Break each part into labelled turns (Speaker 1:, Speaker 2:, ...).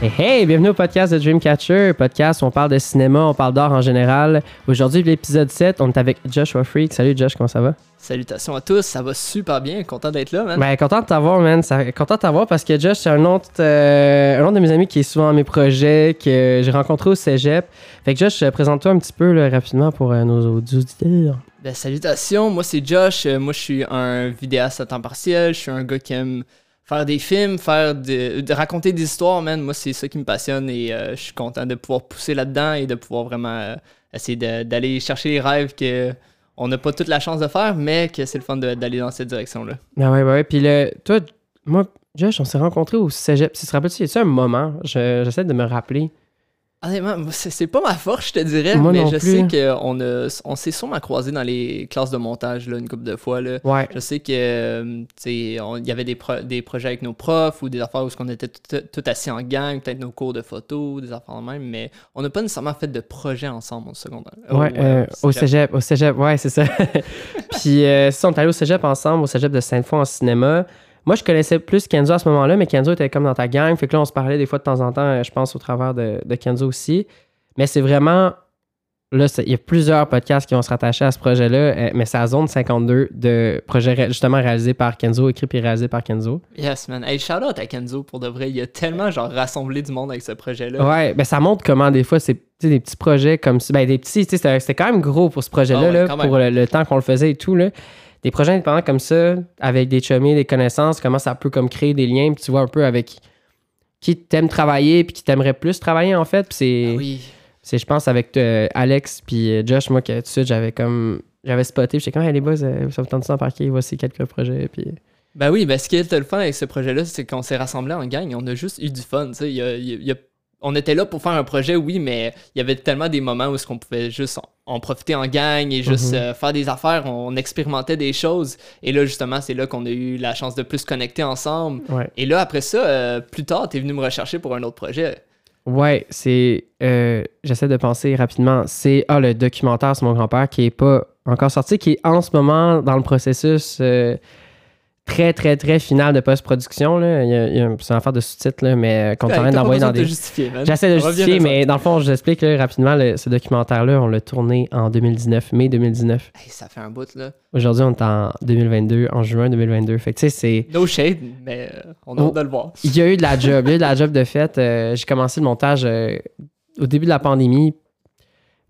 Speaker 1: Hey, hey, bienvenue au podcast de Dreamcatcher, podcast où on parle de cinéma, on parle d'art en général. Aujourd'hui, l'épisode 7, on est avec Joshua Freak. Salut Josh, comment ça va?
Speaker 2: Salutations à tous, ça va super bien, content d'être là, man.
Speaker 1: Ben, content de t'avoir, man. Ça- Content de t'avoir parce que Josh, c'est un autre, euh, un autre de mes amis qui est souvent dans mes projets, que j'ai rencontré au cégep. Fait que Josh, présente-toi un petit peu là, rapidement pour euh, nos auditeurs.
Speaker 2: Ben, salutations, moi c'est Josh, euh, moi je suis un vidéaste à temps partiel, je suis un gars qui aime faire des films, faire de, raconter des histoires, man. Moi c'est ça qui me passionne et euh, je suis content de pouvoir pousser là-dedans et de pouvoir vraiment euh, essayer d'aller chercher les rêves que on n'a pas toute la chance de faire, mais que c'est le fun d'aller dans cette direction-là.
Speaker 1: Ben ouais, ben ouais. Puis le, toi, moi, Josh, on s'est rencontrés au cégep. Si tu te rappelles, a un moment? Je- J'essaie de me rappeler.
Speaker 2: Honnêtement, c'est pas ma force, je te dirais,
Speaker 1: Moi
Speaker 2: mais je
Speaker 1: plus.
Speaker 2: sais qu'on a, on s'est sûrement croisés dans les classes de montage là, une couple de fois. Là.
Speaker 1: Ouais.
Speaker 2: Je sais que euh, on- il y avait des, pro- des projets avec nos profs ou des affaires où on était tout, tout assis en gang, peut-être nos cours de photo, des affaires même, mais on n'a pas nécessairement fait de projet ensemble au secondaire.
Speaker 1: Ouais, euh, au cégep, au cégep, ouais, c'est ça. Puis, euh, ça, on est allé au cégep ensemble, au cégep de Sainte-Foy en cinéma. Moi, je connaissais plus Kenzo à ce moment-là, mais Kenzo était comme dans ta gang. Fait que là, on se parlait des fois de temps en temps, euh, je pense, au travers de, de Kenzo aussi. Mais c'est vraiment. Là, il y a plusieurs podcasts qui vont se rattacher à ce projet-là, euh, mais c'est la zone 52 de projets ré- justement réalisés par Kenzo, écrit et réalisé par Kenzo.
Speaker 2: Yes, man. Hey, shout out à Kenzo pour de vrai. Il a tellement genre rassemblé du monde avec ce projet-là.
Speaker 1: Ouais, ben ça montre comment des fois c'est des petits projets comme ça. Ben des petits, c'était quand même gros pour ce projet-là,
Speaker 2: Ah ouais,
Speaker 1: là, pour le, le temps qu'on le faisait et tout. Là. Des projets indépendants comme ça, avec des chummies, des connaissances, comment ça peut comme créer des liens, puis tu vois un peu avec qui t'aime travailler, puis qui t'aimerait plus travailler en fait. Puis c'est,
Speaker 2: Ah oui.
Speaker 1: c'est je pense, avec euh, Alex puis euh, Josh, moi, que tout de suite, j'avais comme. J'avais spoté, puis j'étais comme, hey, les boys, euh, ça vous tente de s'embarquer, voici quelques projets. Puis...
Speaker 2: Ben oui, ben ce qui est le fun avec ce projet-là, c'est qu'on s'est rassemblés en gang on a juste eu du fun. tu sais. Il y a- il y a- il y a- on était là pour faire un projet, oui, mais il y avait tellement des moments où est-ce qu'on pouvait juste en, en profiter en gang et juste
Speaker 1: Mhm.
Speaker 2: euh, faire des affaires. On expérimentait des choses. Et là, justement, c'est là qu'on a eu la chance de plus connecter ensemble.
Speaker 1: Ouais.
Speaker 2: Et là, après ça, euh, plus tard, t'es venu me rechercher pour un autre projet.
Speaker 1: Ouais, c'est. euh, J'essaie de penser rapidement. C'est ah, le documentaire sur mon grand-père qui est pas encore sorti, qui est en ce moment dans le processus euh, très, très, très final de post-production. là. Il y a, il y a- C'est une affaire de sous-titres, là, mais euh, qu'on est d'envoyer dans des. J'essaie de justifier, mais dans le fond, je l'explique là, rapidement. le- ce documentaire-là, on l'a tourné en 2019, mai 2019.
Speaker 2: Hey, ça fait un bout, là.
Speaker 1: Aujourd'hui, on est en 2022, en juin 2022. Fait que tu sais, c'est.
Speaker 2: No shade, mais euh, on a
Speaker 1: Oh.
Speaker 2: hâte de le voir.
Speaker 1: Il y a eu de la job. Il y a eu de la job de fait. Euh, j'ai commencé le montage euh, au début de la pandémie.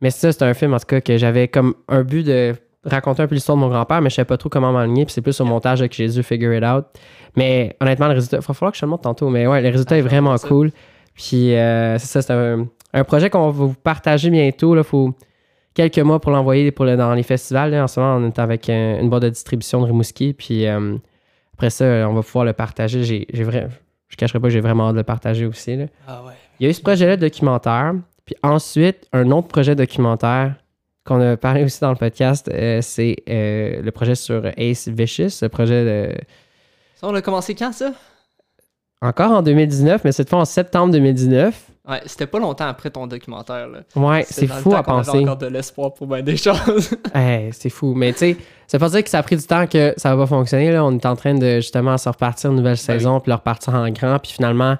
Speaker 1: Mais ça, c'est un film, en tout cas, que j'avais comme un but de raconter un peu l'histoire de mon grand-père, mais je savais pas trop comment m'aligner. Puis c'est plus au montage que j'ai dû figure it out. Mais honnêtement, le résultat, il va falloir que je te le montre tantôt. Mais ouais, le résultat
Speaker 2: Ah,
Speaker 1: est vraiment
Speaker 2: ça.
Speaker 1: cool. Puis euh, c'est ça, c'est un, un projet qu'on va vous partager bientôt. Il faut quelques mois pour l'envoyer pour le- dans les festivals. là. En ce moment, on est avec une boîte de distribution de Rimouski. Puis euh, après ça, on va pouvoir le partager. J'ai, j'ai vrai, je cacherai pas que j'ai vraiment hâte de le partager aussi. là.
Speaker 2: Ah ouais.
Speaker 1: Il y a eu ce projet-là documentaire. Puis ensuite, un autre projet documentaire qu'on a parlé aussi dans le podcast, euh, c'est euh, le projet sur Ace Vicious, le projet de,
Speaker 2: Ça, on a commencé quand, ça?
Speaker 1: encore en 2019, mais cette fois en septembre 2019.
Speaker 2: Ouais, c'était pas longtemps après ton documentaire, là.
Speaker 1: Ouais, c'est fou à
Speaker 2: avait
Speaker 1: penser.
Speaker 2: encore de l'espoir pour bien des choses.
Speaker 1: Hey, c'est fou. Mais tu sais, ça veut pas dire que ça a pris du temps que ça va pas fonctionner. Là. On est en train de justement se repartir une nouvelle saison, puis le repartir en grand. Puis finalement,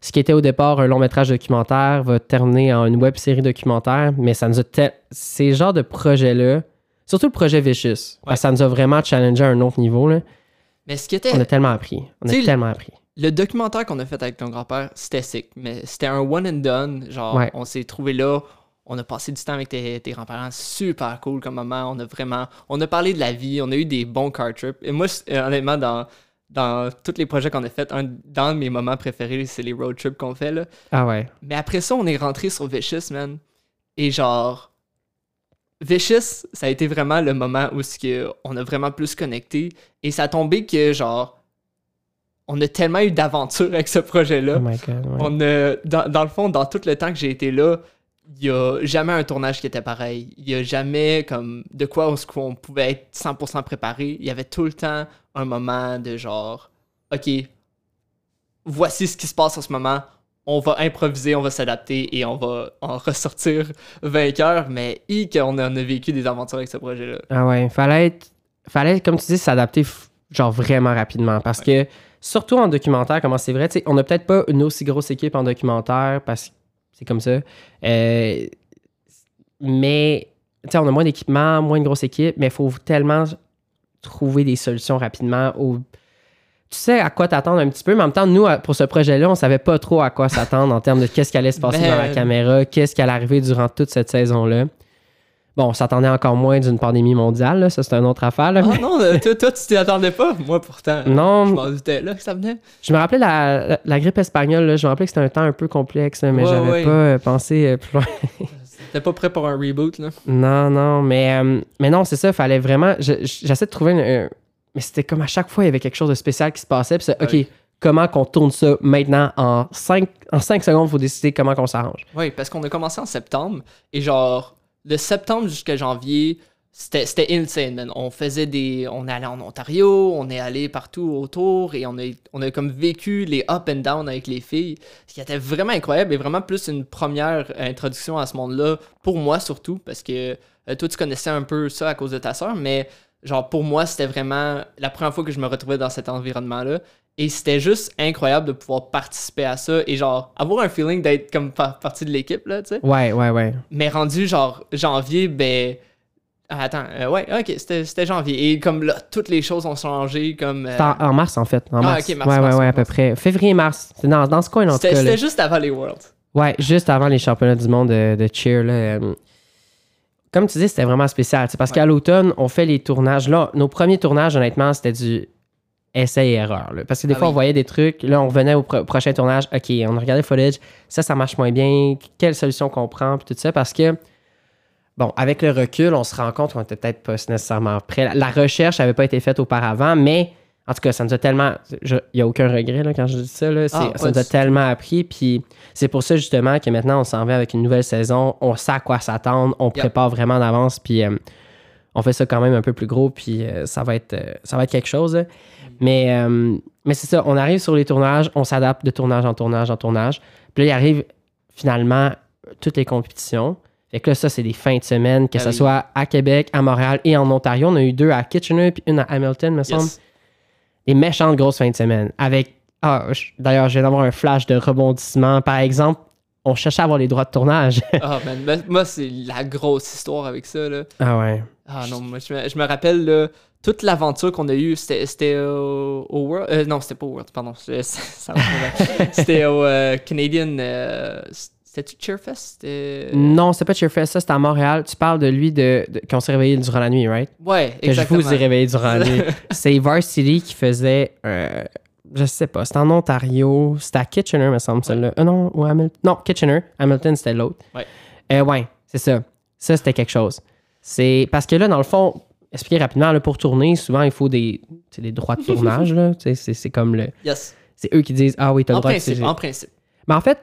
Speaker 1: ce qui était au départ un long métrage documentaire va terminer en une web série documentaire. Mais ça nous a. tel- Ces genres de projets-là, surtout le projet Vicious, ça nous a vraiment challengé à un autre niveau. Là.
Speaker 2: Mais ce qui était.
Speaker 1: On a tellement appris. On a tellement appris.
Speaker 2: Le documentaire qu'on a fait avec ton grand-père, c'était sick. Mais c'était un one and done. Genre,
Speaker 1: Ouais.
Speaker 2: on s'est trouvé là. On a passé du temps avec tes, tes grands-parents. Super cool comme moment. On a vraiment. On a parlé de la vie. On a eu des bons car trips. Et moi, euh, honnêtement, dans. Dans tous les projets qu'on a fait, un dans mes moments préférés, c'est les road trips qu'on fait. Là.
Speaker 1: Ah ouais.
Speaker 2: Mais après ça, on est rentré sur Vicious, man. Et genre, Vicious, ça a été vraiment le moment où on a vraiment plus connecté. Et ça a tombé que, genre, on a tellement eu d'aventures avec ce projet-là.
Speaker 1: Oh ouais.
Speaker 2: On a, dans, dans le fond, dans tout le temps que j'ai été là, il y a jamais un tournage qui était pareil. Il y a jamais comme de quoi on, pouvait être 100% préparé. Il y avait tout le temps un moment de genre, ok, voici ce qui se passe en ce moment. On va improviser, on va s'adapter et on va en ressortir vainqueur. Mais i qu'on en a vécu des aventures avec ce projet-là.
Speaker 1: Ah ouais, fallait être, fallait, comme tu dis, s'adapter genre vraiment rapidement parce que surtout en documentaire, comment c'est vrai. On n'a peut-être pas une aussi grosse équipe en documentaire parce que c'est comme ça. Euh, mais tu sais, on a moins d'équipement, moins de grosse équipe, mais il faut tellement trouver des solutions rapidement. Au... Tu sais à quoi t'attendre un petit peu, mais en même temps, nous, pour ce projet-là, on savait pas trop à quoi s'attendre en termes de qu'est-ce qui allait se passer
Speaker 2: Ben-
Speaker 1: dans la caméra, qu'est-ce qui allait arriver durant toute cette saison-là. Bon, on s'attendait encore moins d'une pandémie mondiale, là, ça c'est une autre affaire. là.
Speaker 2: Ah non, euh, toi, toi, tu t'y attendais pas? Moi, pourtant,
Speaker 1: Non.
Speaker 2: je m'en doutais là que ça venait.
Speaker 1: Je me rappelais la, la, la grippe espagnole, là, je me rappelais que c'était un temps un peu complexe, mais
Speaker 2: Ouais,
Speaker 1: j'avais
Speaker 2: ouais.
Speaker 1: pas euh, pensé euh, plus loin.
Speaker 2: T'es pas prêt pour un reboot, là.
Speaker 1: Non, non, mais, euh, mais non, c'est ça, fallait vraiment. je- je- J'essaie de trouver une. un- mais c'était comme à chaque fois, il y avait quelque chose de spécial qui se passait. Puis c'est, OK,
Speaker 2: Ouais.
Speaker 1: comment qu'on tourne ça maintenant en 5, en cinq secondes, il faut décider comment qu'on s'arrange.
Speaker 2: Oui, parce qu'on a commencé en septembre et genre, de septembre jusqu'à janvier, c'était insane, man. On faisait des. On est allé en Ontario, on est allé partout autour et on a, on a comme vécu les up and down avec les filles, ce qui était vraiment incroyable et vraiment plus une première introduction à ce monde-là, pour moi surtout, parce que euh, toi, tu connaissais un peu ça à cause de ta soeur, mais genre, pour moi, c'était vraiment la première fois que je me retrouvais dans cet environnement-là. Et c'était juste incroyable de pouvoir participer à ça et genre avoir un feeling d'être comme par- partie de l'équipe, là, tu sais.
Speaker 1: Ouais, ouais, ouais.
Speaker 2: Mais rendu genre janvier, ben. ah, Attends, euh, ouais, ok, c'était janvier. Et comme là, toutes les choses ont changé. Comme. euh,
Speaker 1: en, en mars, en fait. En
Speaker 2: Ah, ok, mars,
Speaker 1: ouais,
Speaker 2: mars,
Speaker 1: ouais, ouais, à peu près. Février-mars. C'est dans, dans ce coin, en tout
Speaker 2: C'était
Speaker 1: cas.
Speaker 2: c'était juste avant les Worlds.
Speaker 1: Ouais, juste avant les championnats du monde de, de cheer. Là, euh, comme tu dis, c'était vraiment spécial. Parce
Speaker 2: Ouais.
Speaker 1: qu'à l'automne, on fait les tournages. Là, nos premiers tournages, honnêtement, c'était du essai et erreur. là. Parce que des
Speaker 2: Ah
Speaker 1: fois,
Speaker 2: oui.
Speaker 1: on voyait des trucs. Là, on revenait au pro- prochain tournage. OK, on a regardé le footage. Ça, ça marche moins bien. Quelle solution qu'on prend? Puis tout ça. Parce que, bon, avec le recul, on se rend compte qu'on était peut-être pas nécessairement prêt. La, la recherche n'avait pas été faite auparavant, mais en tout cas, ça nous a tellement. Il n'y a aucun regret là, quand je dis ça. Là.
Speaker 2: Ah,
Speaker 1: ça nous a tellement appris. Puis c'est pour ça, justement, que maintenant, on s'en va avec une nouvelle saison. On sait à quoi s'attendre. On prépare vraiment d'avance. Puis euh, on fait ça quand même un peu plus gros. Puis euh, ça, va être, euh, ça va être quelque chose. là. Mais, euh, mais c'est ça. On arrive sur les tournages. On s'adapte de tournage en tournage en tournage. Puis là, il arrive finalement toutes les compétitions. Fait que là, ça, c'est des fins de semaine, que
Speaker 2: Ah
Speaker 1: ce
Speaker 2: oui.
Speaker 1: soit à Québec, à Montréal et en Ontario. On a eu deux à Kitchener puis une à Hamilton, me semble
Speaker 2: Yes.
Speaker 1: des méchantes grosses fins de semaine. Avec. Ah, d'ailleurs, je viens d'avoir un flash de rebondissement. Par exemple, on cherchait à avoir les droits de tournage.
Speaker 2: Ah, man, moi, c'est la grosse histoire avec ça, là.
Speaker 1: ah ouais.
Speaker 2: Ah non, moi, je me, je me rappelle, là, toute l'aventure qu'on a eue, c'était c'était au, au World. euh, non, c'était pas au World, pardon. C'était au euh, Canadian. euh, C'était-tu Cheerfest? C'était-
Speaker 1: Non, c'est pas Cheerfest, ça, c'était à Montréal. Tu parles de lui de, de- qu'on s'est réveillé durant la nuit, right?
Speaker 2: Ouais,
Speaker 1: Que je
Speaker 2: exactement.
Speaker 1: vous ai réveillé durant la nuit. C'est Varsity qui faisait. euh, je sais pas, c'était en Ontario. C'était à Kitchener, me semble, celle-là. Euh, non, ou Hamilton. Non, Kitchener. Hamilton, c'était l'autre.
Speaker 2: Ouais.
Speaker 1: Euh, ouais, c'est ça. Ça, c'était quelque chose. C'est parce que là, dans le fond, expliquer rapidement, là, pour tourner, souvent, il faut des, des droits de tournage. C'est comme le.
Speaker 2: Yes.
Speaker 1: C'est eux qui disent Ah oui, t'as le droit
Speaker 2: principe,
Speaker 1: de
Speaker 2: en principe.
Speaker 1: Mais en fait,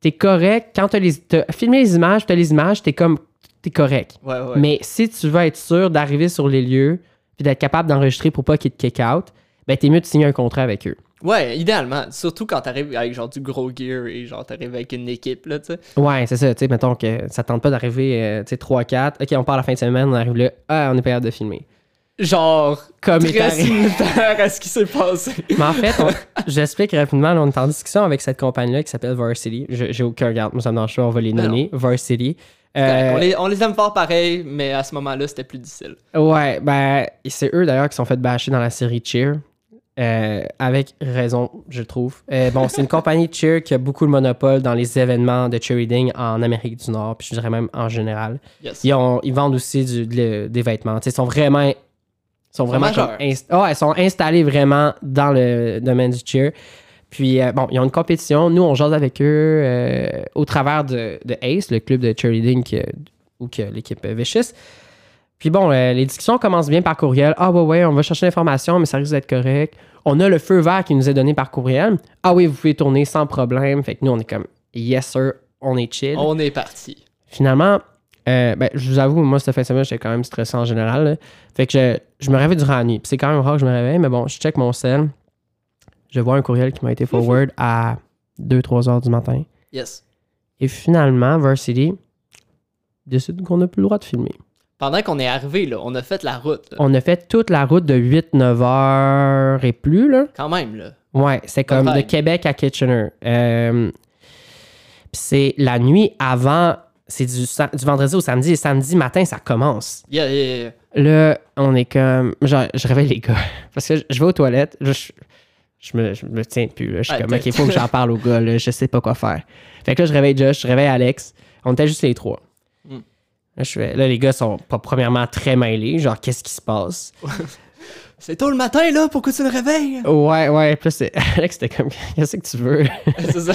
Speaker 1: t'es correct. Quand t'as les, t'as filmé les images, t'as les images, t'es comme. T'es correct.
Speaker 2: Ouais, ouais.
Speaker 1: Mais si tu veux être sûr d'arriver sur les lieux puis d'être capable d'enregistrer pour pas qu'ils te kick out, ben t'es mieux de signer un contrat avec eux.
Speaker 2: Ouais, idéalement. Surtout quand t'arrives avec genre du gros gear et genre t'arrives avec une équipe, là, tu sais.
Speaker 1: Ouais, c'est ça. Tu sais, mettons que ça tente pas d'arriver, euh, tu sais, 3-4. Ok, on part la fin de semaine, on arrive là. Ah, on est pas capable de filmer.
Speaker 2: Genre,
Speaker 1: Comme
Speaker 2: très similaire à ce qui s'est passé.
Speaker 1: Mais en fait, j'explique rapidement. là, on est en discussion avec cette compagnie-là qui s'appelle Varsity. J'ai aucun regard. Moi, ça me dérange pas. On va les nommer. Varsity. Euh,
Speaker 2: on, les, on les aime fort pareil, mais à ce moment-là, c'était plus difficile.
Speaker 1: Ouais, ben, c'est eux d'ailleurs qui sont fait bâcher dans la série Cheer. Euh, avec raison, je trouve. Euh, bon, c'est une compagnie de cheer qui a beaucoup de monopole dans les événements de cheerleading en Amérique du Nord, puis je dirais même en général.
Speaker 2: Yes.
Speaker 1: Ils, ont- ils vendent aussi du- de- des vêtements. Ils sont vraiment. Ils sont vraiment ils installés vraiment dans le domaine du cheer. Puis, euh, bon, ils ont une compétition. Nous, on jase avec eux au travers de, de ACE, le club de cheerleading que- ou que l'équipe Vicious. Puis bon, euh, les discussions commencent bien par courriel. Ah ouais, ouais, on va chercher l'information, mais ça risque d'être correct. On a le feu vert qui nous est donné par courriel. Ah oui, vous pouvez tourner sans problème. Fait que nous, on est comme, yes sir, on est chill.
Speaker 2: On est parti.
Speaker 1: Finalement, euh, ben, je vous avoue, moi, cette fin de semaine, j'étais quand même stressé en général. là. Fait que je, je me réveille durant la nuit. Puis c'est quand même rare que je me réveille, mais bon, je check mon cell. Je vois un courriel qui m'a été forward à 2-3 heures du matin.
Speaker 2: Yes.
Speaker 1: Et finalement, Varsity décide qu'on n'a plus le droit de filmer.
Speaker 2: Pendant qu'on est arrivé, là, on a fait la route. là.
Speaker 1: On a fait toute la route de 8-9 heures et plus, là.
Speaker 2: Quand même, là.
Speaker 1: Ouais, c'est comme de. Québec à Kitchener. Euh, puis c'est la nuit avant, c'est du, vendredi au samedi, et samedi matin, ça commence.
Speaker 2: Yeah, yeah, yeah.
Speaker 1: Là, on est comme. Genre, je réveille les gars. Parce que je, vais aux toilettes. je, je me, je me tiens plus. Là. Je suis comme, OK, il faut que j'en parle aux gars. Là. Je sais pas quoi faire. Fait que là, je réveille Josh, je réveille Alex. On était juste les trois. Là, je fais- là, les gars sont pas premièrement très mêlés. Genre, qu'est-ce qui se passe?
Speaker 2: C'est tôt le matin, là, pourquoi tu le réveilles?
Speaker 1: Ouais, ouais. Puis c'est- Alex, c'était comme, qu'est-ce que tu veux?
Speaker 2: c'est ça.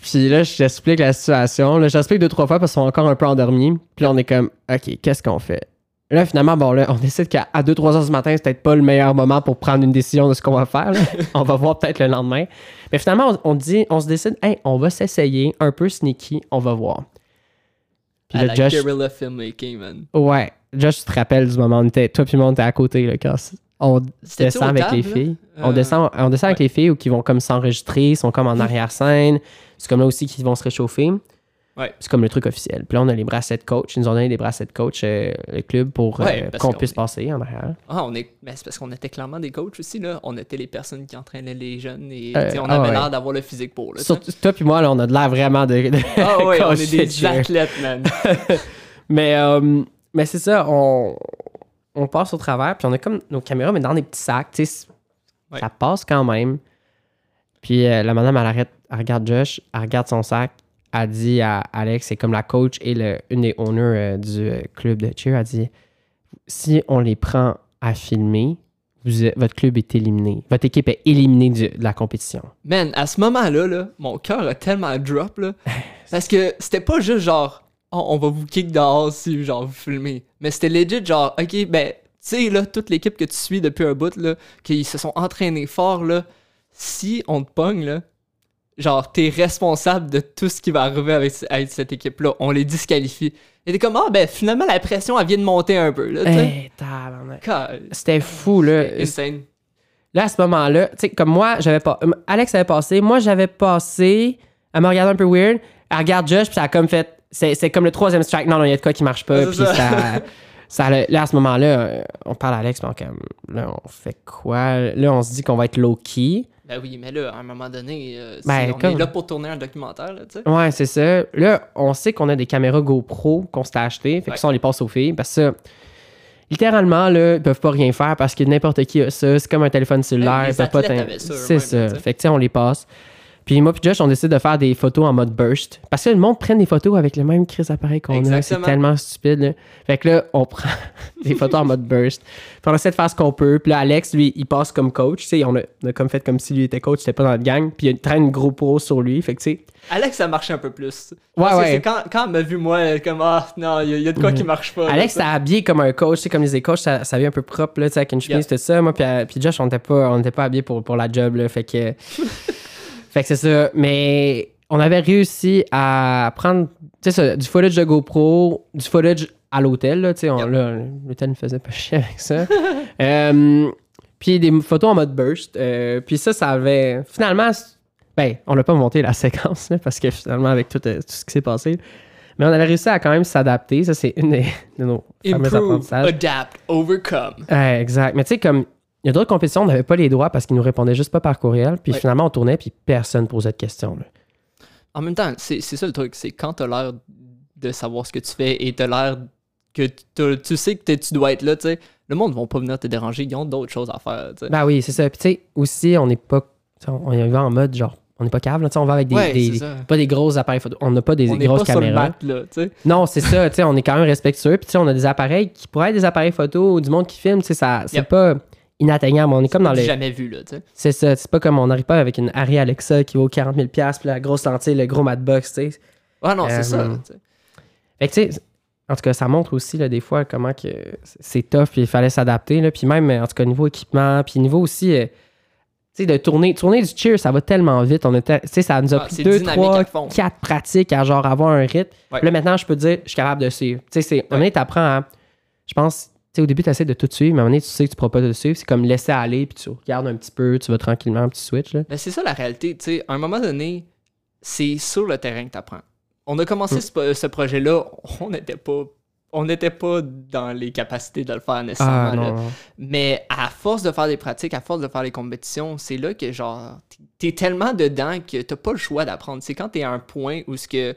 Speaker 1: Puis là, je t'explique la situation. Là, j'explique deux, trois fois parce qu'ils sont encore un peu endormis. Puis là, on est comme, OK, qu'est-ce qu'on fait? Là, finalement, bon, là, on décide qu'à 2-3 heures du matin, c'est peut-être pas le meilleur moment pour prendre une décision de ce qu'on va faire. là. on va voir peut-être le lendemain. Mais finalement, on, on dit, on se décide, hey, on va s'essayer un peu sneaky, on va voir. Puis
Speaker 2: À
Speaker 1: là,
Speaker 2: la
Speaker 1: Josh,
Speaker 2: guerrilla filmmaking, man.
Speaker 1: ouais, Josh, tu te rappelles du moment où on était, toi puis moi, on était à côté, là, quand on descend avec les filles? On
Speaker 2: Euh,
Speaker 1: descend, on descend avec les filles ou qui vont comme s'enregistrer, sont comme en arrière-scène. C'est comme là aussi qu'ils vont se réchauffer.
Speaker 2: Ouais.
Speaker 1: C'est comme le truc officiel. Puis là, on a les bracelets coach. Ils nous ont donné des bracelets de coach, euh, le club, pour euh,
Speaker 2: Ouais,
Speaker 1: qu'on puisse
Speaker 2: est-
Speaker 1: passer en arrière.
Speaker 2: Ah, on est. Mais c'est parce qu'on était clairement des coachs aussi, là. On était les personnes qui entraînaient les jeunes et
Speaker 1: Euh,
Speaker 2: on
Speaker 1: ah
Speaker 2: avait
Speaker 1: ouais.
Speaker 2: l'air d'avoir le physique pour, là.
Speaker 1: Surtout toi puis moi, là, on a de l'air vraiment de. de
Speaker 2: Ah ouais, on est des athlètes, man.
Speaker 1: Mais, euh, mais c'est ça, on, on passe au travers, puis on a comme nos caméras, mais dans des petits sacs, ça passe quand même. Puis la madame, elle arrête, elle regarde Josh, elle regarde son sac, elle dit à Alex, c'est comme la coach et le, une des owners euh, du euh, club de cheer, elle dit si on les prend à filmer, vous votre club est éliminé. Votre équipe est éliminée du- de la compétition.
Speaker 2: Man, à ce moment-là, là, mon cœur a tellement drop, là. Parce que c'était pas juste genre, Oh, on va vous kick dehors si genre vous filmez. Mais c'était legit genre, ok, ben, tu sais, là, toute l'équipe que tu suis depuis un bout, là, qui se sont entraînés fort, là, si on te pogne, là, genre, t'es responsable de tout ce qui va arriver avec, avec cette équipe-là. On les disqualifie. Et t'es comme, ah, ben, finalement, la pression, elle vient de monter un peu, là.
Speaker 1: Hey.
Speaker 2: God,
Speaker 1: C'était fou, là.
Speaker 2: insane.
Speaker 1: Là, à ce moment-là, tu sais, comme moi, j'avais pas. euh, Alex avait passé, moi, j'avais passé. Elle me regardait un peu weird. Elle regarde Josh, puis ça a comme fait. C'est comme le troisième strike. Non, non, il y a de quoi qui marche pas. Puis ça.
Speaker 2: ça.
Speaker 1: là, à ce moment-là, euh, on parle à Alex, puis on, comme, là, on fait quoi? Là, on se dit qu'on va être low-key.
Speaker 2: Ben oui, mais là, à un moment donné, euh,
Speaker 1: Ben,
Speaker 2: c'est- on
Speaker 1: comme-
Speaker 2: est là pour tourner un documentaire, là, tu sais.
Speaker 1: Ouais, c'est ça. Là, on sait qu'on a des caméras GoPro qu'on s'était achetées. Fait que ça, on les passe aux filles. Parce que littéralement, là, ils peuvent pas rien faire parce que n'importe qui a ça. C'est comme un téléphone cellulaire. ils peuvent pas C'est ça. Fait que, tu sais, on les passe. Puis moi puis Josh, on décide de faire des photos en mode burst. Parce que le monde prenne des photos avec le même crise appareil qu'on a. C'est tellement stupide. là. Fait que là, on prend des photos en mode burst. Puis on essaie de faire ce qu'on peut. Puis là, Alex, lui, il passe comme coach. On a, on a comme fait comme si lui était coach, c'était pas dans notre gang. Puis il traîne une gros pro sur lui. Fait que, tu sais,
Speaker 2: Alex, ça marche un peu plus.
Speaker 1: Ouais,
Speaker 2: Parce
Speaker 1: ouais.
Speaker 2: Quand, quand elle m'a vu, moi, comme, ah, non, il y, a- il y a de quoi qui marche pas.
Speaker 1: Alex, t'as habillé comme un coach, tu sais, comme les coachs, ça, ça vient un peu propre, là, tu sais, avec une chemise, tout ça. Moi, puis, euh, puis Josh, on n'était pas, on n'était pas habillés pour, pour la job, là, fait que... fait que c'est ça. Mais on avait réussi à prendre, tu sais, ça, du footage de GoPro, du footage à l'hôtel, là, tu sais, on- là, l'hôtel ne faisait pas chier avec ça. Euh, puis des photos en mode burst. euh, puis ça, ça avait... Finalement, ben, on n'a pas monté la séquence, là, parce que finalement, avec tout, euh, tout ce qui s'est passé... Mais on avait réussi à quand même s'adapter. Ça, c'est une des- de nos fameux
Speaker 2: Improve,
Speaker 1: apprentissages.
Speaker 2: adapt, overcome.
Speaker 1: Ouais, exact. Mais tu sais, comme il y a d'autres compétitions, on n'avait pas les droits parce qu'ils nous répondaient juste pas par courriel. Puis
Speaker 2: Ouais.
Speaker 1: finalement, on tournait, puis personne posait de questions. là.
Speaker 2: En même temps, c'est ça le truc, c'est quand t'as l'air de savoir ce que tu fais et t'as l'air que tu sais que tu dois être là, tu sais, le monde va pas venir te déranger, ils ont d'autres choses à faire, tu sais.
Speaker 1: Ben oui, c'est ça. Puis tu sais, aussi, on n'est pas. On y va en mode genre, on n'est pas cave, là, on va avec des.
Speaker 2: Ouais,
Speaker 1: pas des gros appareils photo. On n'a pas des
Speaker 2: On
Speaker 1: grosses
Speaker 2: pas sur le
Speaker 1: caméras.
Speaker 2: là.
Speaker 1: Non, c'est ça. tu sais, on est quand même respectueux. Puis tu sais, on a des appareils qui pourraient être des appareils photo ou du monde qui filme. tu sais, ça, c'est
Speaker 2: Yep.
Speaker 1: pas inatteignable. On est comme dans les.
Speaker 2: jamais vu, là, tu sais.
Speaker 1: C'est ça. C'est pas comme on n'arrive pas avec une Harry Alexa qui vaut 40 000 puis la grosse lentille, le gros matbox, tu sais.
Speaker 2: Ouais, non, c'est
Speaker 1: Euh,
Speaker 2: ça, sais.
Speaker 1: Fait que, tu sais, en tout cas, ça montre aussi, là, des fois, comment que c'est tough, puis il fallait s'adapter, là. Puis même, en tout cas, niveau équipement, puis niveau aussi, euh, tu sais, de tourner, tourner du cheer, ça va tellement vite. On était, tu sais, ça nous a
Speaker 2: Ah,
Speaker 1: pris
Speaker 2: c'est
Speaker 1: deux,
Speaker 2: dynamique
Speaker 1: trois,
Speaker 2: à fond.
Speaker 1: quatre pratiques à genre avoir un rythme.
Speaker 2: Ouais.
Speaker 1: Là, maintenant, je peux te dire, je suis capable de suivre. Tu sais, c'est, on est, t'apprends à, je pense, sais, au début, tu essaies de tout suivre, mais à un moment donné, tu sais que tu pourras pas tout suivre. C'est comme laisser aller, puis tu regardes un petit peu, tu vas tranquillement, puis tu switches, là.
Speaker 2: Mais c'est ça la réalité, tu sais, à un moment donné, c'est sur le terrain que t'apprends. On a commencé
Speaker 1: Mm.
Speaker 2: ce, ce projet-là, on n'était pas on n'était pas dans les capacités de le faire nécessairement.
Speaker 1: Ah,
Speaker 2: là.
Speaker 1: non. non.
Speaker 2: Mais à force de faire des pratiques, à force de faire les compétitions, c'est là que genre t'es tellement dedans que t'as pas le choix d'apprendre. C'est quand t'es à un point où ce que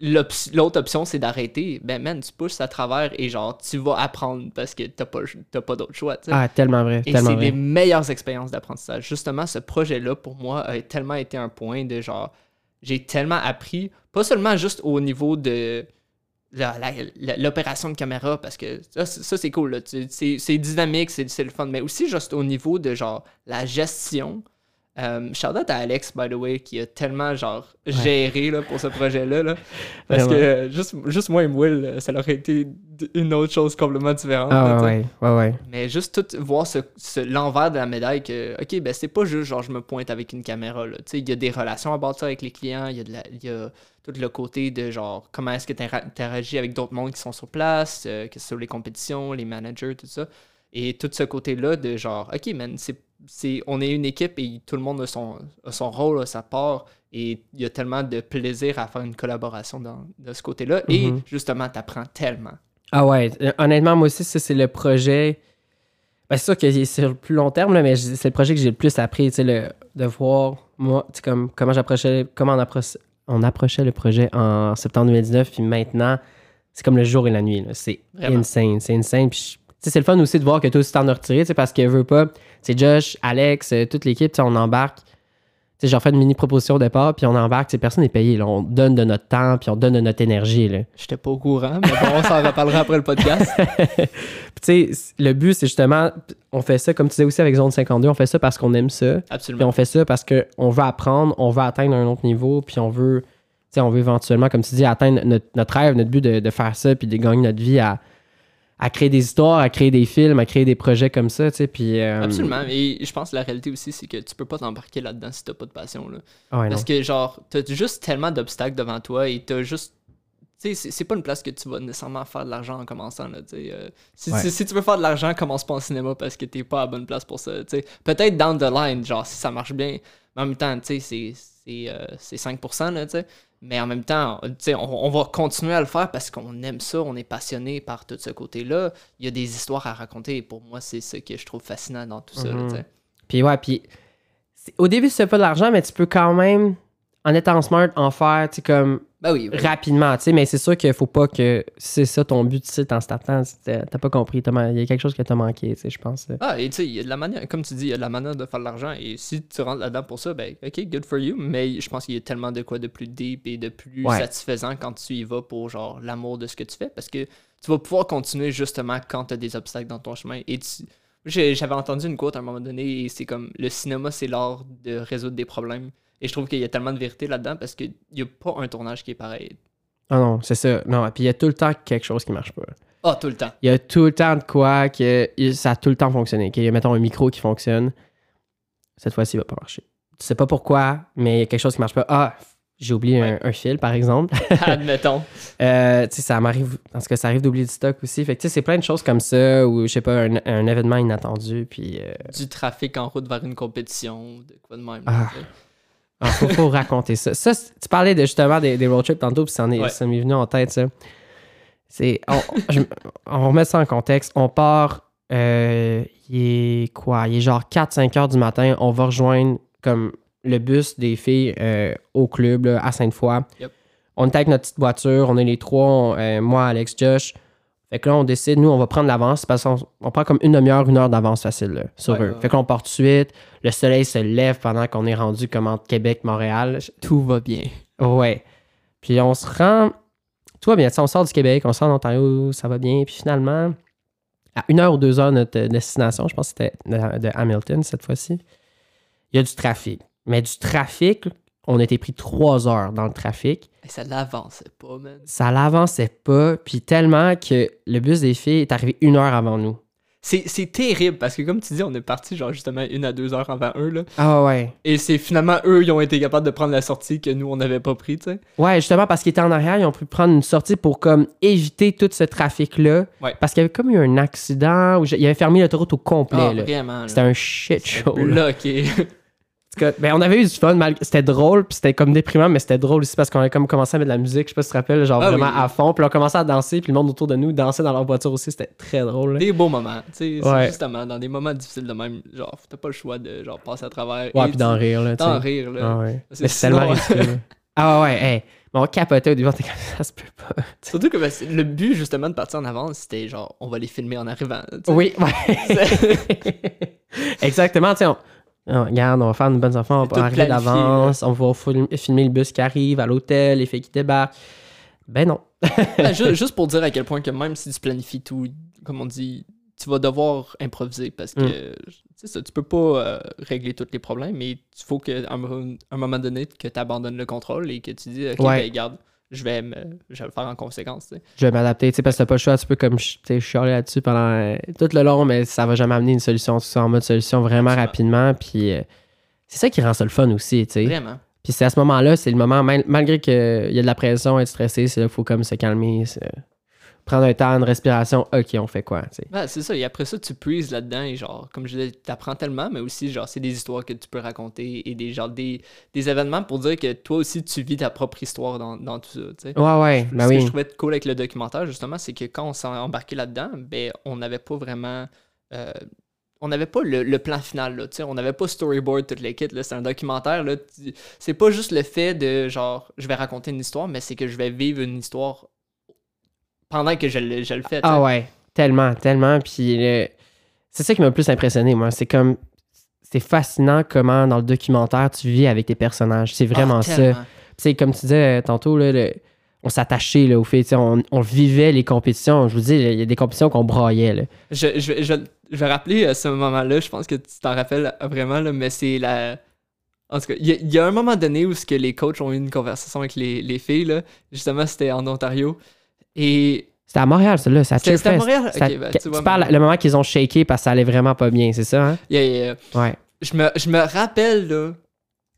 Speaker 2: l'autre option c'est d'arrêter, ben man, tu pousses à travers et genre tu vas apprendre parce que t'as pas, pas d'autre choix.
Speaker 1: Ah, tellement vrai,
Speaker 2: Et c'est les meilleures expériences d'apprentissage. Justement, ce projet-là, pour moi, a tellement été un point de genre. J'ai tellement appris, pas seulement juste au niveau de l'opération de caméra, parce que ça, c'est- ça, c'est cool. C'est dynamique, c'est c'est le fun, mais aussi juste au niveau de genre la gestion. Euh, shout out à Alex, by the way, qui a tellement genre géré là, pour ce projet-là. là. Parce
Speaker 1: Vraiment.
Speaker 2: que juste, juste moi et Will, ça aurait été une autre chose complètement différente.
Speaker 1: Ah, ouais, ouais, ouais.
Speaker 2: Mais juste tout voir ce, ce- l'envers de la médaille que, ok, ben c'est pas juste genre je me pointe avec une caméra. il y a des relations à bâtir avec les clients, il y, y a tout le côté de genre comment est-ce que tu interagis avec d'autres mondes qui sont sur place, euh, que ce soit les compétitions, les managers, tout ça. Et tout ce côté-là de genre, ok, man, c'est, c'est, on est une équipe et tout le monde a son, a son rôle, a sa part. Et il y a tellement de plaisir à faire une collaboration dans, de ce côté-là. Et
Speaker 1: Mhm.
Speaker 2: justement, tu apprends tellement.
Speaker 1: Ah ouais, euh, honnêtement, moi aussi, ça, c'est le projet. Ben, c'est sûr que c'est sur le plus long terme, là, mais c'est le projet que j'ai le plus appris, tu sais, le- de voir, moi, tu sais, comme, comment j'approchais, comment on approchait, on approchait le projet en septembre 2019, puis maintenant, c'est comme le jour et la nuit. C'est insane, c'est insane. Puis, c'est le fun aussi de voir que toi aussi t'en as retiré, parce que veut pas, c'est Josh, Alex, euh, toute l'équipe, on embarque. Tu sais, j'en fais une mini proposition au départ, puis on embarque, personne n'est payé, là. On donne de notre temps, puis on donne de notre énergie, là.
Speaker 2: J'étais pas au courant, mais bon, on s'en reparlera après le podcast.
Speaker 1: Puis, tu sais, le but, c'est justement, on fait ça, comme tu disais aussi avec Zone 52, on fait ça parce qu'on aime ça. Puis
Speaker 2: Absolument.
Speaker 1: on fait ça parce qu'on veut apprendre, on veut atteindre un autre niveau, puis on veut, on veut éventuellement, comme tu dis, atteindre notre, notre rêve, notre but de, de faire ça, puis de gagner notre vie à, à créer des histoires, à créer des films, à créer des projets comme ça, tu sais. Puis. euh,
Speaker 2: Absolument. Et je pense que la réalité aussi, c'est que tu peux pas t'embarquer là-dedans si t'as pas de passion. Là.
Speaker 1: ah ouais, non.
Speaker 2: Parce que, genre, t'as juste tellement d'obstacles devant toi et t'as juste. Tu sais, c'est- pas une place que tu vas nécessairement faire de l'argent en commençant. Là, tu sais, euh, si,
Speaker 1: Ouais.
Speaker 2: si, si tu veux faire de l'argent, commence pas en cinéma parce que t'es pas à la bonne place pour ça. tu sais. Peut-être down the line, genre, si ça marche bien. Mais en même temps, tu sais, c'est- c'est euh, c'est 5%, là, tu sais. Mais en même temps, tu sais, on, on va continuer à le faire parce qu'on aime ça, on est passionné par tout ce côté-là. Il y a des histoires à raconter et pour moi, c'est ça que je trouve fascinant dans tout ça. là,
Speaker 1: Mhm. Puis ouais, puis au début, c'est pas de l'argent, mais tu peux quand même, en étant smart, en faire, tu sais, comme
Speaker 2: Ben oui, oui.
Speaker 1: rapidement, tu sais, mais c'est sûr qu'il faut pas que c'est ça ton but, tu sais, en startant, t'as pas compris, t'as il y a quelque chose que t'as manqué, tu sais, je pense.
Speaker 2: Ah, et tu sais, il y a de la manière, comme tu dis, il y a de la manière de faire de l'argent. Et si tu rentres là-dedans pour ça, ben, ok, good for you. Mais je pense qu'il y a tellement de quoi de plus deep et de plus
Speaker 1: Ouais.
Speaker 2: satisfaisant quand tu y vas pour, genre, l'amour de ce que tu fais. Parce que tu vas pouvoir continuer justement quand tu as des obstacles dans ton chemin. Et tu. J'avais entendu une quote à un moment donné et c'est comme le cinéma, c'est l'art de résoudre des problèmes. Et je trouve qu'il y a tellement de vérité là-dedans parce qu'il n'y a pas un tournage qui est pareil.
Speaker 1: Ah non, c'est ça. Non, puis il y a tout le temps quelque chose qui marche pas.
Speaker 2: Ah, tout le temps.
Speaker 1: Il y a tout le temps de quoi que ça a tout le temps fonctionné. qu'il y a, mettons, un micro qui fonctionne. Cette fois-ci, il va pas marcher. Tu sais pas pourquoi, mais il y a quelque chose qui marche pas. Ah, j'ai oublié un, un fil, par exemple.
Speaker 2: Admettons.
Speaker 1: Euh, tu sais, ça m'arrive, parce que ça arrive d'oublier du stock aussi. Fait que, tu sais, c'est plein de choses comme ça, ou, je sais pas, un, un événement inattendu, puis... euh,
Speaker 2: Du trafic en route vers une compétition, de quoi de même.
Speaker 1: Ah. Ah, faut, faut raconter ça. Tu parlais de, justement des, des road trips tantôt, puis ça,
Speaker 2: Ouais.
Speaker 1: m'est venu en tête, ça. C'est, on, je- on remet ça en contexte. On part, euh, il est quoi? Il est genre 4-5 heures du matin. On va rejoindre comme le bus des filles euh, au club là, à Sainte-Foy.
Speaker 2: Yep.
Speaker 1: On est avec notre petite voiture. On est les trois, on- euh, moi, Alex, Josh. Fait que là, on décide, nous, on va prendre l'avance parce qu'on on prend comme une demi-heure, une heure d'avance facile là, sur
Speaker 2: Ouais,
Speaker 1: eux.
Speaker 2: ouais,
Speaker 1: Fait qu'on part tout de suite. Le soleil se lève pendant qu'on est rendu comme entre Québec, Montréal.
Speaker 2: Tout va bien.
Speaker 1: Ouais. Puis on se rend. Tout va bien. Tu sais, on sort du Québec, on sort d'Ontario, ça va bien. Puis finalement, à une heure ou deux heures de notre destination, je pense que c'était de Hamilton cette fois-ci, il y a du trafic. Mais du trafic, on était pris trois heures dans le trafic.
Speaker 2: Et ça l'avançait pas, man.
Speaker 1: Ça l'avançait pas. Puis tellement que le bus des filles est arrivé une heure avant nous.
Speaker 2: C'est c'est terrible parce que, comme tu dis, on est parti genre justement une à deux heures avant eux. Là,
Speaker 1: Ah ouais.
Speaker 2: et c'est finalement eux qui ont été capables de prendre la sortie que nous, on n'avait pas pris, tu sais.
Speaker 1: Ouais, justement, parce qu'ils étaient en arrière, ils ont pu prendre une sortie pour comme éviter tout ce trafic-là.
Speaker 2: Ouais.
Speaker 1: Parce qu'il y avait comme eu un accident où il avait fermé l'autoroute au complet.
Speaker 2: Ah,
Speaker 1: là.
Speaker 2: vraiment. là.
Speaker 1: C'était un shit show. là.
Speaker 2: bloqué.
Speaker 1: cas, ben, on avait eu du fun. mal- C'était drôle, puis c'était comme déprimant, mais c'était drôle aussi parce qu'on avait comme commencé à mettre de la musique. Je sais pas si tu te rappelles, genre
Speaker 2: Ah
Speaker 1: vraiment
Speaker 2: oui.
Speaker 1: à fond. Puis on commençait à danser, puis le monde autour de nous dansait dans leur voiture aussi. C'était très drôle. là.
Speaker 2: Des beaux moments. Tu sais,
Speaker 1: Ouais.
Speaker 2: justement dans des moments difficiles de même, genre, t'as pas le choix de genre passer à travers.
Speaker 1: Ouais, puis d'en rire. Là, tu sais.
Speaker 2: D'en rire, là.
Speaker 1: Ah ouais.
Speaker 2: Que
Speaker 1: c'est tellement ridicule. Ah ouais, hey. Mais on capotait au début, on était comme ça se peut pas.
Speaker 2: Surtout que ben, le but, justement, de partir en avance, c'était genre, on va les filmer en arrivant. tu sais.
Speaker 1: Oui, ouais. Exactement, tu sais, on, on- regarde, on va faire une bonne enfants, on va arriver d'avance, on va film- filmer le bus qui arrive à l'hôtel, les filles qui débarquent. Ben non.
Speaker 2: Ben, ju- juste pour dire à quel point que même si tu planifies tout, comme on dit, tu vas devoir improviser parce que
Speaker 1: Mm.
Speaker 2: ça, tu peux pas euh, régler tous les problèmes, mais il faut qu'à un, un moment donné, que tu abandonnes le contrôle et que tu dis, OK,
Speaker 1: Ouais.
Speaker 2: ben, regarde, je vais, me- je vais le faire en conséquence. tu.
Speaker 1: Je vais m'adapter, tu sais, parce que t'as pas le choix, tu peux comme, tu chialer là-dessus pendant euh, tout le long, mais ça va jamais amener une solution, tout ça en mode solution vraiment
Speaker 2: Absolument.
Speaker 1: rapidement, puis euh, c'est ça qui rend ça le fun aussi, tu sais.
Speaker 2: Vraiment.
Speaker 1: Puis c'est à ce moment-là, c'est le moment, mal- malgré qu'il y a de la pression, être stressé, c'est là qu'il faut comme se calmer, prendre un temps, une respiration, ok, on fait quoi.
Speaker 2: Ben, c'est ça, et après ça, tu puises là-dedans et genre, comme je disais, t'apprends tellement, mais aussi, genre, c'est des histoires que tu peux raconter et des, genre, des, des événements pour dire que toi aussi, tu vis ta propre histoire dans, dans tout ça, tu sais.
Speaker 1: Ouais, ouais, ben
Speaker 2: Ce que je trouvais cool avec le documentaire, justement, c'est que quand on s'est embarqué là-dedans, ben, on n'avait pas vraiment. euh, on n'avait pas le, le plan final, là, on n'avait pas storyboard toute l'équipe, c'est un documentaire, là, c'est pas juste le fait de, genre, je vais raconter une histoire, mais c'est que je vais vivre une histoire pendant que je, le- je le fais.
Speaker 1: Ah ouais, tellement, tellement. Puis le- c'est ça qui m'a le plus impressionné, moi. C'est comme. C'est fascinant comment dans le documentaire tu vis avec tes personnages. C'est vraiment
Speaker 2: Ah,
Speaker 1: ça. sais, comme tu disais euh, tantôt, là, le- on s'attachait au fait. On, on vivait les compétitions. Je vous dis, il y a des compétitions qu'on braillait. Là.
Speaker 2: Je, je, vais- je, je vais rappeler à ce moment-là, je pense que tu t'en rappelles vraiment, là, mais c'est la. En tout cas, il y, y a un moment donné où ce que les coachs ont eu une conversation avec les, les filles, là. justement, c'était en Ontario. Et
Speaker 1: C'était à Montréal, celle-là.
Speaker 2: C'était- à. Montréal?
Speaker 1: À-
Speaker 2: ben,
Speaker 1: que-
Speaker 2: tu
Speaker 1: tu
Speaker 2: vois,
Speaker 1: parles
Speaker 2: mais-
Speaker 1: le moment qu'ils ont shaké parce que ça allait vraiment pas bien, c'est ça, hein?
Speaker 2: yeah, yeah, yeah.
Speaker 1: Ouais.
Speaker 2: Je, me, je me rappelle là,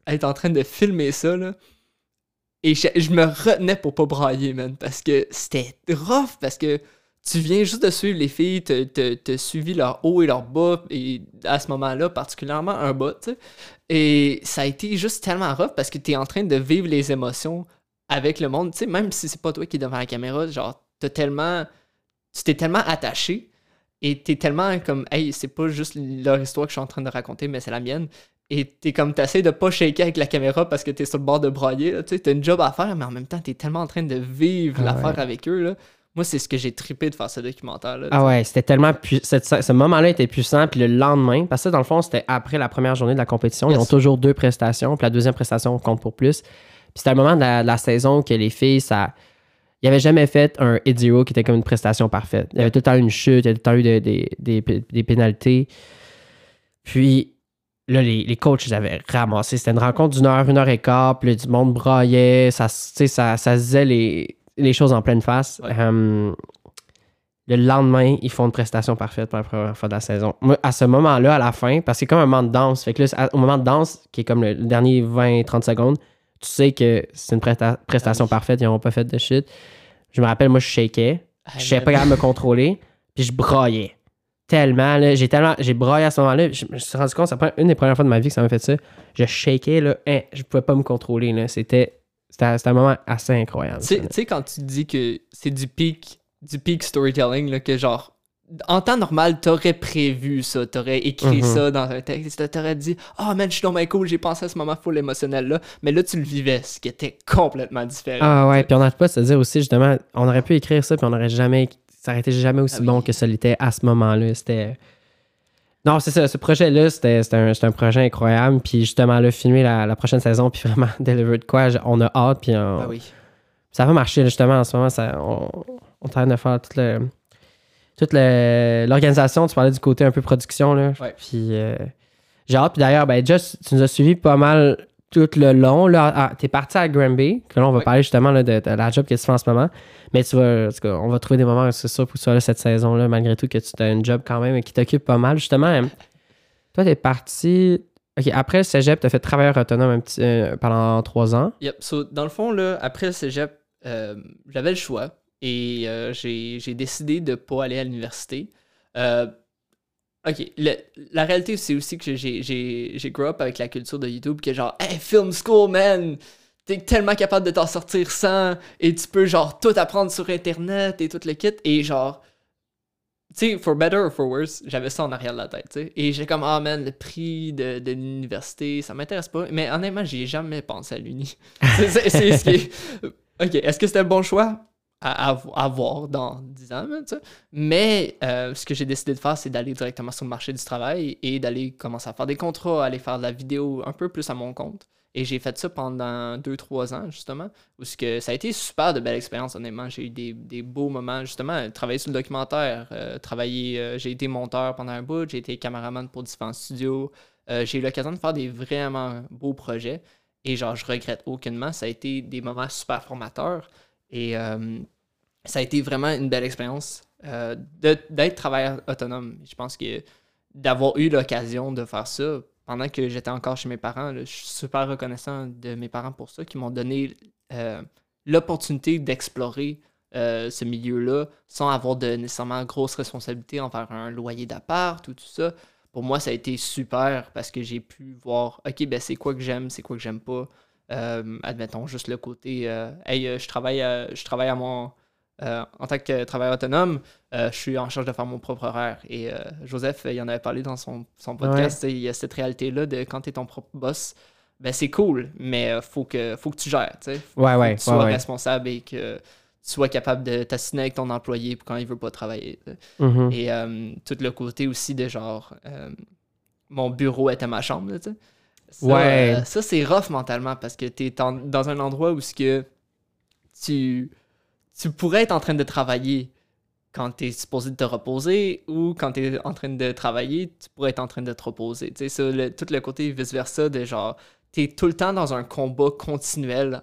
Speaker 2: être en train de filmer ça, là, et je, je me retenais pour pas brailler, man, parce que c'était rough, parce que tu viens juste de suivre les filles, te, te, te suivi leur haut et leur bas, et à ce moment-là, particulièrement un bas, tu sais. Et ça a été juste tellement rough parce que tu es en train de vivre les émotions avec le monde, tu sais, même si c'est pas toi qui es devant la caméra, genre, t'as tellement. Tu t'es tellement attaché et t'es tellement comme, hey, c'est pas juste leur histoire que je suis en train de raconter, mais c'est la mienne. Et t'es comme, t'essayes de pas shaker avec la caméra parce que t'es sur le bord de là, tu sais, t'as une job à faire, mais en même temps, t'es tellement en train de vivre
Speaker 1: Ah
Speaker 2: l'affaire
Speaker 1: ouais.
Speaker 2: avec eux, là. Moi, c'est ce que j'ai trippé de faire ce documentaire-là.
Speaker 1: Ah ouais, c'était tellement pu- cette- ce moment-là était puissant. Puis le lendemain, parce que dans le fond, c'était après la première journée de la compétition. Ils ont toujours deux prestations. Puis la deuxième prestation compte pour plus. C'était un moment de la, de la saison que les filles, ça. Ils n'avaient jamais fait un hit zero qui était comme une prestation parfaite. Il y avait tout le temps une chute, il y avait tout le temps eu des, des, des, des pénalités. Puis là, les, les coachs, ils avaient ramassé. C'était une rencontre d'une heure, une heure et quart. Puis là, du monde braillait. Ça, ça, ça disait les, les choses en pleine face.
Speaker 2: Ouais.
Speaker 1: Le lendemain, ils font une prestation parfaite pour la première fois de la saison. Moi, à ce moment-là, à la fin, parce que c'est comme un moment de danse. Fait que là, au moment de danse, qui est comme le dernier 20-30 secondes, tu sais que c'est une presta- prestation
Speaker 2: Ah oui.
Speaker 1: parfaite. Ils n'ont pas fait de shit. Je me rappelle, moi, je shakais.
Speaker 2: Ah,
Speaker 1: Je savais pas capable de me contrôler. Puis je braillais. Tellement, là. J'ai tellement. J'ai braillé à ce moment-là. Je me suis rendu compte, c'est une des premières fois de ma vie que ça m'a fait ça. Je shakais, là. Hein, je pouvais pas me contrôler, là. C'était. C'était un moment assez incroyable.
Speaker 2: Tu sais- quand tu dis que c'est du peak, du peak storytelling, là, que genre, en temps normal, t'aurais prévu ça, t'aurais écrit
Speaker 1: Mhm.
Speaker 2: ça dans un texte, t'aurais dit, oh man, je suis donc cool, j'ai pensé à ce moment full émotionnel là, mais là, tu le vivais, ce qui était complètement différent.
Speaker 1: Ah ouais, puis on n'arrête pas de se dire aussi, justement, on aurait pu écrire ça, puis on n'aurait jamais. Ça aurait été jamais aussi
Speaker 2: Ah oui.
Speaker 1: bon que ça l'était à ce moment-là. C'était. Non, c'est ça. Ce projet-là, c'était un, un projet incroyable. Puis justement, là, filmer la, la prochaine saison, puis vraiment deliver de quoi, on a hâte. Puis on-
Speaker 2: Ah oui.
Speaker 1: ça va marcher, justement, en ce moment. Ça, on, on train de faire toute, le, toute l'organisation. Tu parlais du côté un peu production, là.
Speaker 2: Ouais.
Speaker 1: Puis euh, j'ai hâte. Puis d'ailleurs, ben, Just, tu nous as suivis pas mal tout le long. Là, Ah, t'es parti à Granby, que là, on va parler justement là, de, de la job que tu fais en ce moment. Mais tu vas, cas, on va trouver des moments, c'est sûr, pour sois là cette saison-là, malgré tout, que tu as une job quand même qui t'occupe pas mal. Justement, euh, toi, t'es parti. OK, après le cégep, t'as fait travailleur autonome un petit, euh, pendant trois ans.
Speaker 2: Yep. So, dans le fond, là, après le cégep, euh, j'avais le choix et euh, j'ai décidé de pas aller à l'université. Euh, Ok, la réalité, c'est aussi que j'ai, grow up avec la culture de YouTube que genre, hey, film school, man! T'es tellement capable de t'en sortir sans, et tu peux genre tout apprendre sur Internet et tout le kit, et genre, tu sais, for better or for worse, j'avais ça en arrière de la tête, tu sais. Et j'ai comme, ah man, le prix de, de l'université, ça m'intéresse pas. Mais honnêtement, j'y ai jamais pensé à l'uni. c'est, ce qui est- Ok, est-ce que c'était le bon choix? À, à, voir dans 10 ans. Mais euh, ce que j'ai décidé de faire, c'est d'aller directement sur le marché du travail et d'aller commencer à faire des contrats, aller faire de la vidéo un peu plus à mon compte. Et j'ai fait ça pendant 2-3 ans, justement. Où que ça a été super de belle expérience, honnêtement. J'ai eu des, beaux moments, justement. Travailler sur le documentaire, euh, travailler. euh, j'ai été monteur pendant un bout, j'ai été caméraman pour différents studios. J'ai eu l'occasion de faire des vraiment beaux projets. Et genre, je regrette aucunement. Ça a été des moments super formateurs. Et euh, ça a été vraiment une belle expérience euh, d'être travailleur autonome. Je pense que d'avoir eu l'occasion de faire ça pendant que j'étais encore chez mes parents, je suis super reconnaissant de mes parents pour ça, qui m'ont donné euh, l'opportunité d'explorer ce milieu-là sans avoir de nécessairement grosse responsabilité envers un loyer d'appart ou tout ça. Pour moi, ça a été super parce que j'ai pu voir, OK, ben c'est quoi que j'aime, c'est quoi que j'aime pas. Euh, admettons juste le côté, euh, hey, euh, je travaille, à, je travaille à mon, euh, en tant que travailleur autonome, je suis en charge de faire mon propre horaire. Et Joseph, il en avait parlé dans son, son podcast. Il y a cette réalité-là de quand tu es ton propre boss, ben c'est cool, mais faut que, faut que tu gères. tu sais. Faut,
Speaker 1: Ouais,
Speaker 2: faut
Speaker 1: ouais,
Speaker 2: que tu sois responsable et que tu sois capable de t'assiner avec ton employé quand il veut pas travailler.
Speaker 1: Mhm.
Speaker 2: Et tout le côté aussi de genre, mon bureau était ma chambre, sais. Ça,
Speaker 1: Ouais.
Speaker 2: euh, ça, c'est rough mentalement parce que tu es dans un endroit où ce que tu, tu pourrais être en train de travailler quand tu es supposé de te reposer ou quand tu es en train de travailler, tu pourrais être en train de te reposer. Tu sais, le- tout le côté vice-versa de genre, tu es tout le temps dans un combat continuel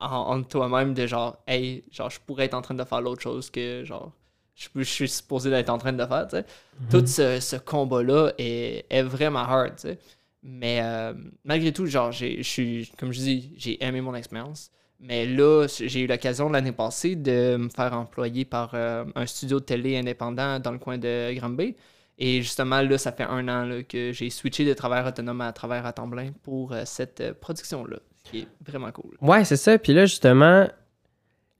Speaker 2: en, entre toi-même de genre, hey, genre, je pourrais être en train de faire l'autre chose que genre, je, je suis supposé d'être en train de faire, tu sais. Tout ce, ce combat-là est, est vraiment hard, tu sais. Mais euh, malgré tout, genre, j'ai- je suis, comme je dis, j'ai aimé mon expérience. Mais là, j'ai eu l'occasion l'année passée de me faire employer par euh, un studio de télé indépendant dans le coin de Granby. Et justement, là, ça fait un an là, que j'ai switché de travail autonome à travail à temps plein pour euh, cette production-là, ce qui est vraiment cool.
Speaker 1: Ouais, c'est ça. Puis là, justement,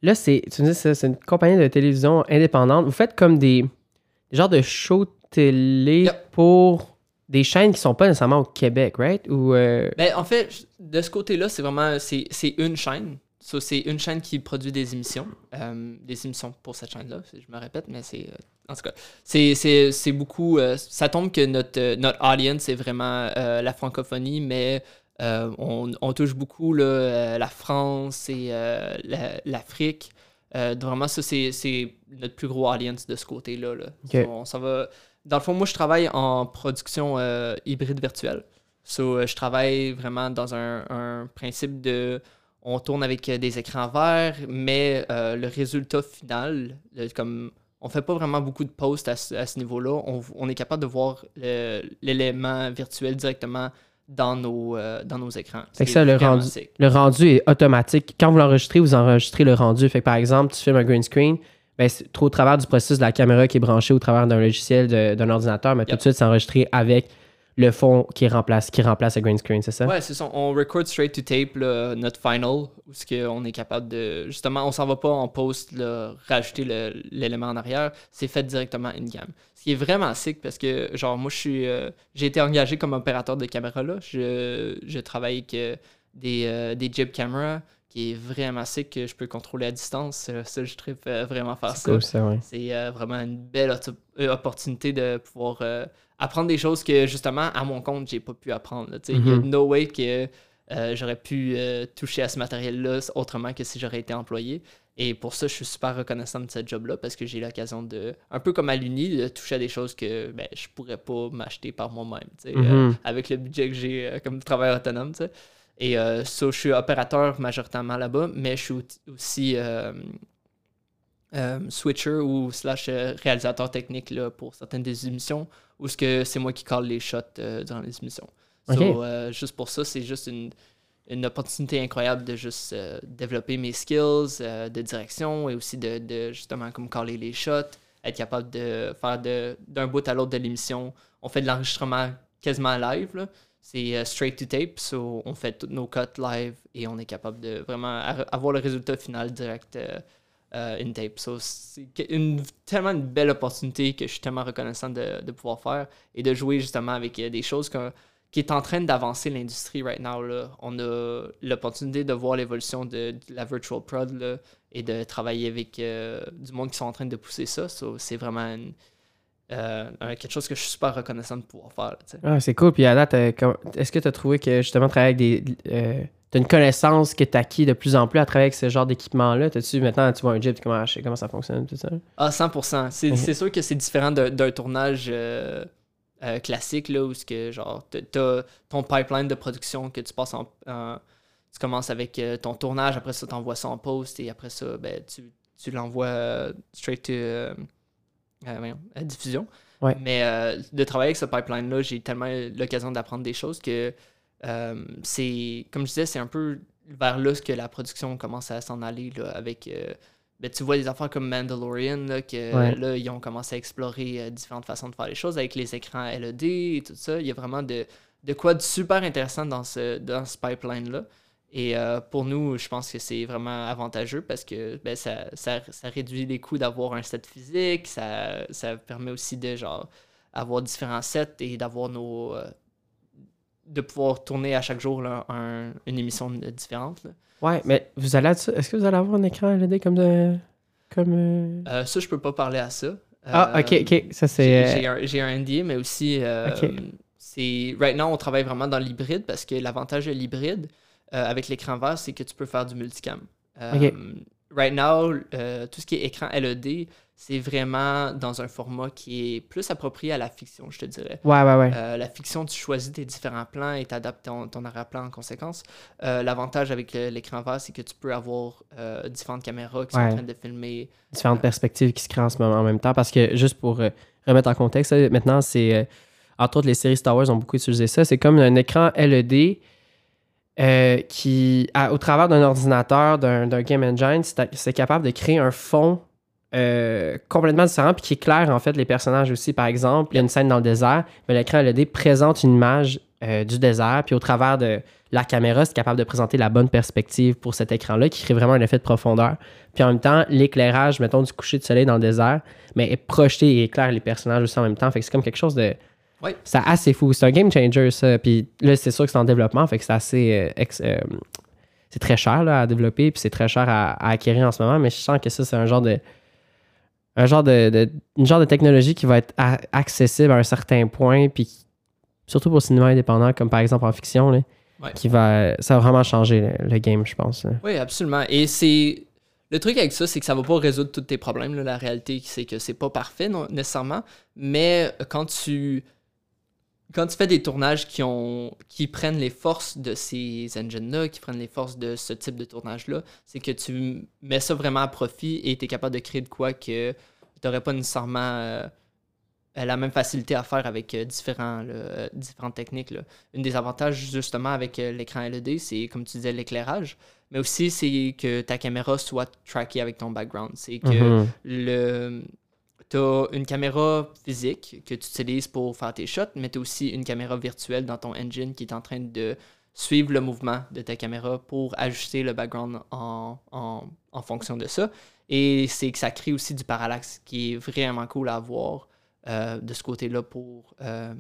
Speaker 1: là, c'est, tu me dis, c'est c'est une compagnie de télévision indépendante. Vous faites comme des, des genres de shows télé
Speaker 2: Yep.
Speaker 1: pour des chaînes qui sont pas nécessairement au Québec, right? Ou, euh,
Speaker 2: Ben, en fait, de ce côté-là, c'est vraiment c'est c'est une chaîne. So, c'est une chaîne qui produit des émissions. euh, des émissions pour cette chaîne-là. Je me répète, mais c'est. euh, en tout cas, c'est- c'est c'est beaucoup. euh, ça tombe que notre, notre audience, c'est vraiment la francophonie, mais on, on touche beaucoup là, la France et la- l'Afrique. Vraiment, ça, c'est c'est notre plus gros audience de ce côté-là. là. So, on s'en va. Dans le fond, moi, je travaille en production euh, hybride virtuelle. So, euh, je travaille vraiment dans un, un principe de. On tourne avec euh, des écrans verts, mais euh, le résultat final, le- comme on fait pas vraiment beaucoup de posts à, ce- à ce niveau-là, on, on est capable de voir l'élément virtuel directement dans nos, euh, dans nos écrans.
Speaker 1: Fait que
Speaker 2: C'est
Speaker 1: ça, le rendu-
Speaker 2: sick.
Speaker 1: le rendu est automatique. Quand vous l'enregistrez, vous enregistrez le rendu. Fait que par exemple, tu filmes un green screen, ben, c'est trop au travers du processus de la caméra qui est branchée au travers d'un logiciel d'un ordinateur, mais tout de suite, c'est enregistré avec le fond qui remplace, qui remplace le green screen, c'est ça?
Speaker 2: Ouais, c'est ça. On record straight to tape là, notre final, où ce que on est capable de. Justement, on s'en va pas en post là, rajouter l'élément en arrière. C'est fait directement in-cam. Ce qui est vraiment sick parce que, genre, moi, je suis. euh, j'ai été engagé comme opérateur de caméra là. Je, je travaille avec euh, des, euh, des jib cameras qui est vraiment sick que je peux contrôler à distance. Ça, je tripe euh, vraiment faire
Speaker 1: C'est
Speaker 2: ça.
Speaker 1: cool, ça, ouais.
Speaker 2: C'est euh, vraiment une belle euh, opportunité de pouvoir euh, apprendre des choses que justement à mon compte j'ai pas pu apprendre. Il y a
Speaker 1: Mhm.
Speaker 2: no way que euh, j'aurais pu toucher à ce matériel-là autrement que si j'aurais été employé. Et pour ça, je suis super reconnaissant de ce job-là parce que j'ai l'occasion de, un peu comme à l'Uni, de toucher à des choses que ben, je pourrais pas m'acheter par moi-même.
Speaker 1: Mhm.
Speaker 2: avec le budget que j'ai comme travailleur autonome. tu sais. Et euh, ça, je suis opérateur majoritairement là-bas, mais je suis au- aussi euh, euh, switcher ou slash euh, réalisateur technique là, pour certaines des émissions, où ce que c'est moi qui colle les shots durant les émissions. So,
Speaker 1: Ok.
Speaker 2: euh, juste pour ça, c'est juste une, une opportunité incroyable de juste développer mes skills de direction et aussi de, de justement comme caller les shots, être capable de faire de- d'un bout à l'autre de l'émission. On fait de l'enregistrement quasiment live. là. C'est euh, straight to tape, so on fait tous nos cuts live et on est capable de vraiment avoir le résultat final direct euh, euh, in tape. So, c'est une, tellement une belle opportunité que je suis tellement reconnaissant de, pouvoir faire et de jouer justement avec euh, des choses qui est en train d'avancer l'industrie right now. Là. On a l'opportunité de voir l'évolution de, la virtual prod là, et de travailler avec du monde qui sont en train de pousser ça. So, c'est vraiment une- euh, quelque chose que je suis super reconnaissant de pouvoir faire. tu.
Speaker 1: Ah, c'est cool. Puis à date, est-ce que tu as trouvé que justement travailler avec des. Euh, t'as une connaissance que tu acquis de plus en plus à travailler avec ce genre d'équipement-là? T'as-tu maintenant, tu vois un Jeep, comment, sais comment ça fonctionne, tout ça?
Speaker 2: Ah, 100%. C'est
Speaker 1: Mhm.
Speaker 2: c'est sûr que c'est différent d'un tournage euh, euh, classique, là, où ce que, genre, t'as- ton pipeline de production que tu passes en... en- tu commences avec ton tournage, après ça, t'envoies ça en post, et après ça, ben, tu, tu l'envoies straight to à diffusion.
Speaker 1: Ouais.
Speaker 2: Mais euh, de travailler avec ce pipeline-là, j'ai tellement l'occasion d'apprendre des choses que euh, c'est, comme je disais, c'est un peu vers là que la production commence à s'en aller là, avec... euh, ben, tu vois des affaires comme Mandalorian, là, que
Speaker 1: Ouais.
Speaker 2: là, ils ont commencé à explorer euh, différentes façons de faire les choses avec les écrans LED et tout ça. Il y a vraiment de, de quoi de super intéressant dans ce, dans ce pipeline-là. Et euh, pour nous, je pense que c'est vraiment avantageux parce que ben, ça, ça, ça réduit les coûts d'avoir un set physique, ça, ça permet aussi de genre avoir différents sets et d'avoir nos. euh, de pouvoir tourner à chaque jour là, un- une émission différente. là.
Speaker 1: Ouais, mais vous allez est-ce que vous allez avoir un écran LED comme de. Comme. euh,
Speaker 2: ça, je peux pas parler à ça.
Speaker 1: Ah, ok, ok. Ça,
Speaker 2: J'ai
Speaker 1: c'est.
Speaker 2: j'ai un, un NDA, mais aussi, c'est right now, on travaille vraiment dans l'hybride parce que l'avantage de l'hybride euh, avec l'écran vert, c'est que tu peux faire du multicam. Euh. Right now, euh, tout ce qui est écran LED, c'est vraiment dans un format qui est plus approprié à la fiction, je te dirais.
Speaker 1: Ouais, ouais, ouais.
Speaker 2: Euh, la fiction, tu choisis tes différents plans et tu adaptes ton, ton arrière-plan en conséquence. Euh, L'avantage avec l'écran vert, c'est que tu peux avoir euh, différentes caméras qui sont en train de filmer.
Speaker 1: différentes perspectives qui se créent en ce moment en même temps. Parce que, juste pour remettre en contexte, maintenant, c'est. entre autres, les séries Star Wars ont beaucoup utilisé ça. C'est comme un écran LED euh, qui, au travers d'un ordinateur, d'un game engine, c'est c'est capable de créer un fond euh, complètement différent puis qui éclaire en fait les personnages aussi. Par exemple, il y a une scène dans le désert, mais l'écran LED présente une image euh, du désert, puis au travers de la caméra, c'est capable de présenter la bonne perspective pour cet écran-là qui crée vraiment un effet de profondeur. Puis en même temps, l'éclairage, mettons, du coucher de soleil dans le désert, mais est projeté et éclaire les personnages aussi en même temps. Fait que c'est comme quelque chose de.
Speaker 2: Ouais.
Speaker 1: C'est assez fou. C'est un game changer, ça. Puis là, c'est sûr que c'est en développement, fait que c'est assez. euh, euh, c'est très cher là, à développer, puis c'est très cher à, à acquérir en ce moment, mais je sens que ça, c'est un genre de. Un genre de, de- une genre de technologie qui va être a- accessible à un certain point, puis surtout pour le cinéma indépendant, comme par exemple en fiction, là,
Speaker 2: Ouais.
Speaker 1: qui va, ça va vraiment changer le, le game, je pense. là.
Speaker 2: Oui, absolument. Et c'est. Le truc avec ça, c'est que ça va pas résoudre tous tes problèmes. là. La réalité, c'est que c'est pas parfait non, nécessairement. Mais quand tu. Quand tu fais des tournages qui ont qui prennent les forces de ces engines-là, qui prennent les forces de ce type de tournage-là, c'est que tu mets ça vraiment à profit et tu es capable de créer de quoi que tu n'aurais pas nécessairement euh, la même facilité à faire avec euh, différents, là, euh, différentes techniques. Là. Une des avantages justement avec l'écran LED, c'est comme tu disais l'éclairage, mais aussi c'est que ta caméra soit trackée avec ton background. C'est que
Speaker 1: Mhm.
Speaker 2: le tu as une caméra physique que tu utilises pour faire tes shots, mais tu as aussi une caméra virtuelle dans ton engine qui est en train de suivre le mouvement de ta caméra pour ajuster le background en, en, fonction de ça. Et c'est que ça crée aussi du parallaxe qui est vraiment cool à voir euh, de ce côté-là pour euh,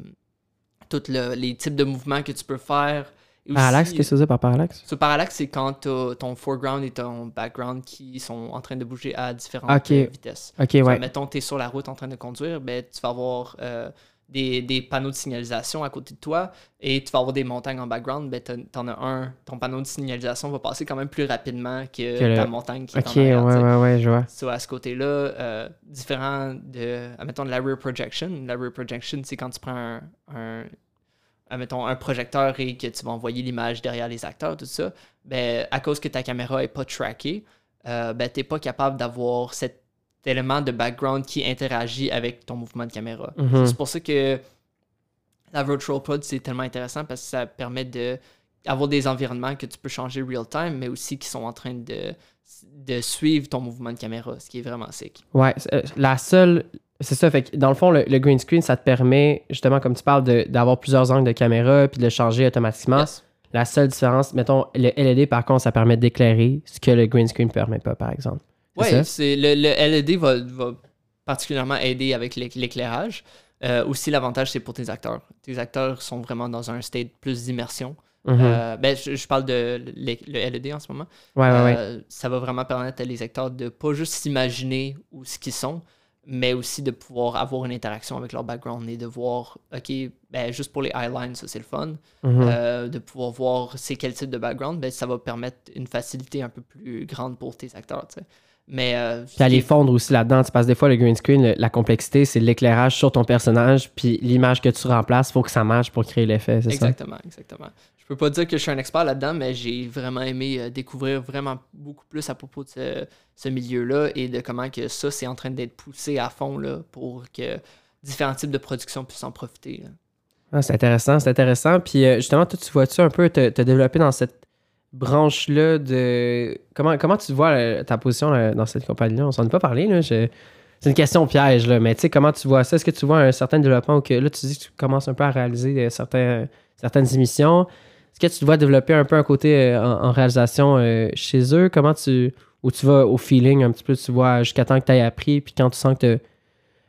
Speaker 2: tous le- les types de mouvements que tu peux faire. Et
Speaker 1: Parallaxe,
Speaker 2: aussi-
Speaker 1: qu'est-ce que c'est par parallaxe?
Speaker 2: ce parallaxe, c'est quand ton foreground et ton background qui sont en train de bouger à différentes euh, vitesses.
Speaker 1: Ok,
Speaker 2: Fait,
Speaker 1: ouais.
Speaker 2: Mettons, tu es sur la route en train de conduire, ben, tu vas avoir euh, des, des panneaux de signalisation à côté de toi et tu vas avoir des montagnes en background. Ben, t'en- t'en as un, ton panneau de signalisation va passer quand même plus rapidement que,
Speaker 1: Que le-
Speaker 2: ta montagne qui est
Speaker 1: Ok,
Speaker 2: en arrière.
Speaker 1: ouais,
Speaker 2: tu
Speaker 1: ouais, ouais, je vois.
Speaker 2: So, à ce côté-là, euh, différent de, admettons, de la rear projection. La rear projection, c'est quand tu prends un, un, admettons, un projecteur et que tu vas envoyer l'image derrière les acteurs, tout ça. Ben, à cause que ta caméra n'est pas trackée, euh, ben, tu n'es pas capable d'avoir cet élément de background qui interagit avec ton mouvement de caméra.
Speaker 1: Mhm.
Speaker 2: C'est pour ça que la Virtual Prod, c'est tellement intéressant parce que ça permet de avoir des environnements que tu peux changer real time, mais aussi qui sont en train de de suivre ton mouvement de caméra, ce qui est vraiment sick.
Speaker 1: Ouais, euh, la seule. C'est ça, fait que dans le fond, le, le green screen, ça te permet, justement, comme tu parles, d'avoir plusieurs angles de caméra puis de le changer automatiquement.
Speaker 2: Yes.
Speaker 1: La seule différence, mettons, le LED, par contre, ça permet d'éclairer, ce que le green screen ne permet pas, par exemple. C'est
Speaker 2: le, le LED va, va particulièrement aider avec l'éc- l'éclairage. Euh, aussi, l'avantage, c'est pour tes acteurs. Tes acteurs sont vraiment dans un state plus d'immersion.
Speaker 1: Mhm.
Speaker 2: Euh, ben, je, je parle de le LED en ce moment.
Speaker 1: ouais, ouais, ouais.
Speaker 2: Euh, Ça va vraiment permettre à les acteurs de pas juste s'imaginer où ce qu'ils sont, mais aussi de pouvoir avoir une interaction avec leur background et de voir, OK, ben, juste pour les highlights, ça c'est le fun.
Speaker 1: Mhm.
Speaker 2: Euh, de pouvoir voir c'est quel type de background, ben, ça va permettre une facilité un peu plus grande pour tes acteurs. tu sais. Mais euh,
Speaker 1: Puis aller fondre aussi là-dedans, parce que des fois, le green screen, le- la complexité, c'est l'éclairage sur ton personnage, puis l'image que tu remplaces, il faut que ça marche pour créer l'effet, c'est ça?
Speaker 2: Exactement, exactement. Je peux pas dire que je suis un expert là-dedans, mais j'ai vraiment aimé euh, découvrir vraiment beaucoup plus à propos de ce, milieu-là et de comment que ça, c'est en train d'être poussé à fond là, pour que différents types de production puissent en profiter.
Speaker 1: Ah, c'est intéressant, c'est intéressant. Puis euh, justement, toi, tu vois-tu un peu te, développer dans cette branche-là de. Comment, comment tu vois euh, ta position dans cette compagnie-là? On s'en est pas parlé, là. C'est une question piège, là. Mais tu sais, comment tu vois ça? Est-ce que tu vois un certain développement ou que là, tu dis que tu commences un peu à réaliser certaines émissions? Est-ce que tu te vois développer un peu un côté euh, en, réalisation euh, chez eux? Comment tu. Ou tu vas au feeling un petit peu, tu vois, jusqu'à temps que tu aies appris, puis quand tu sens que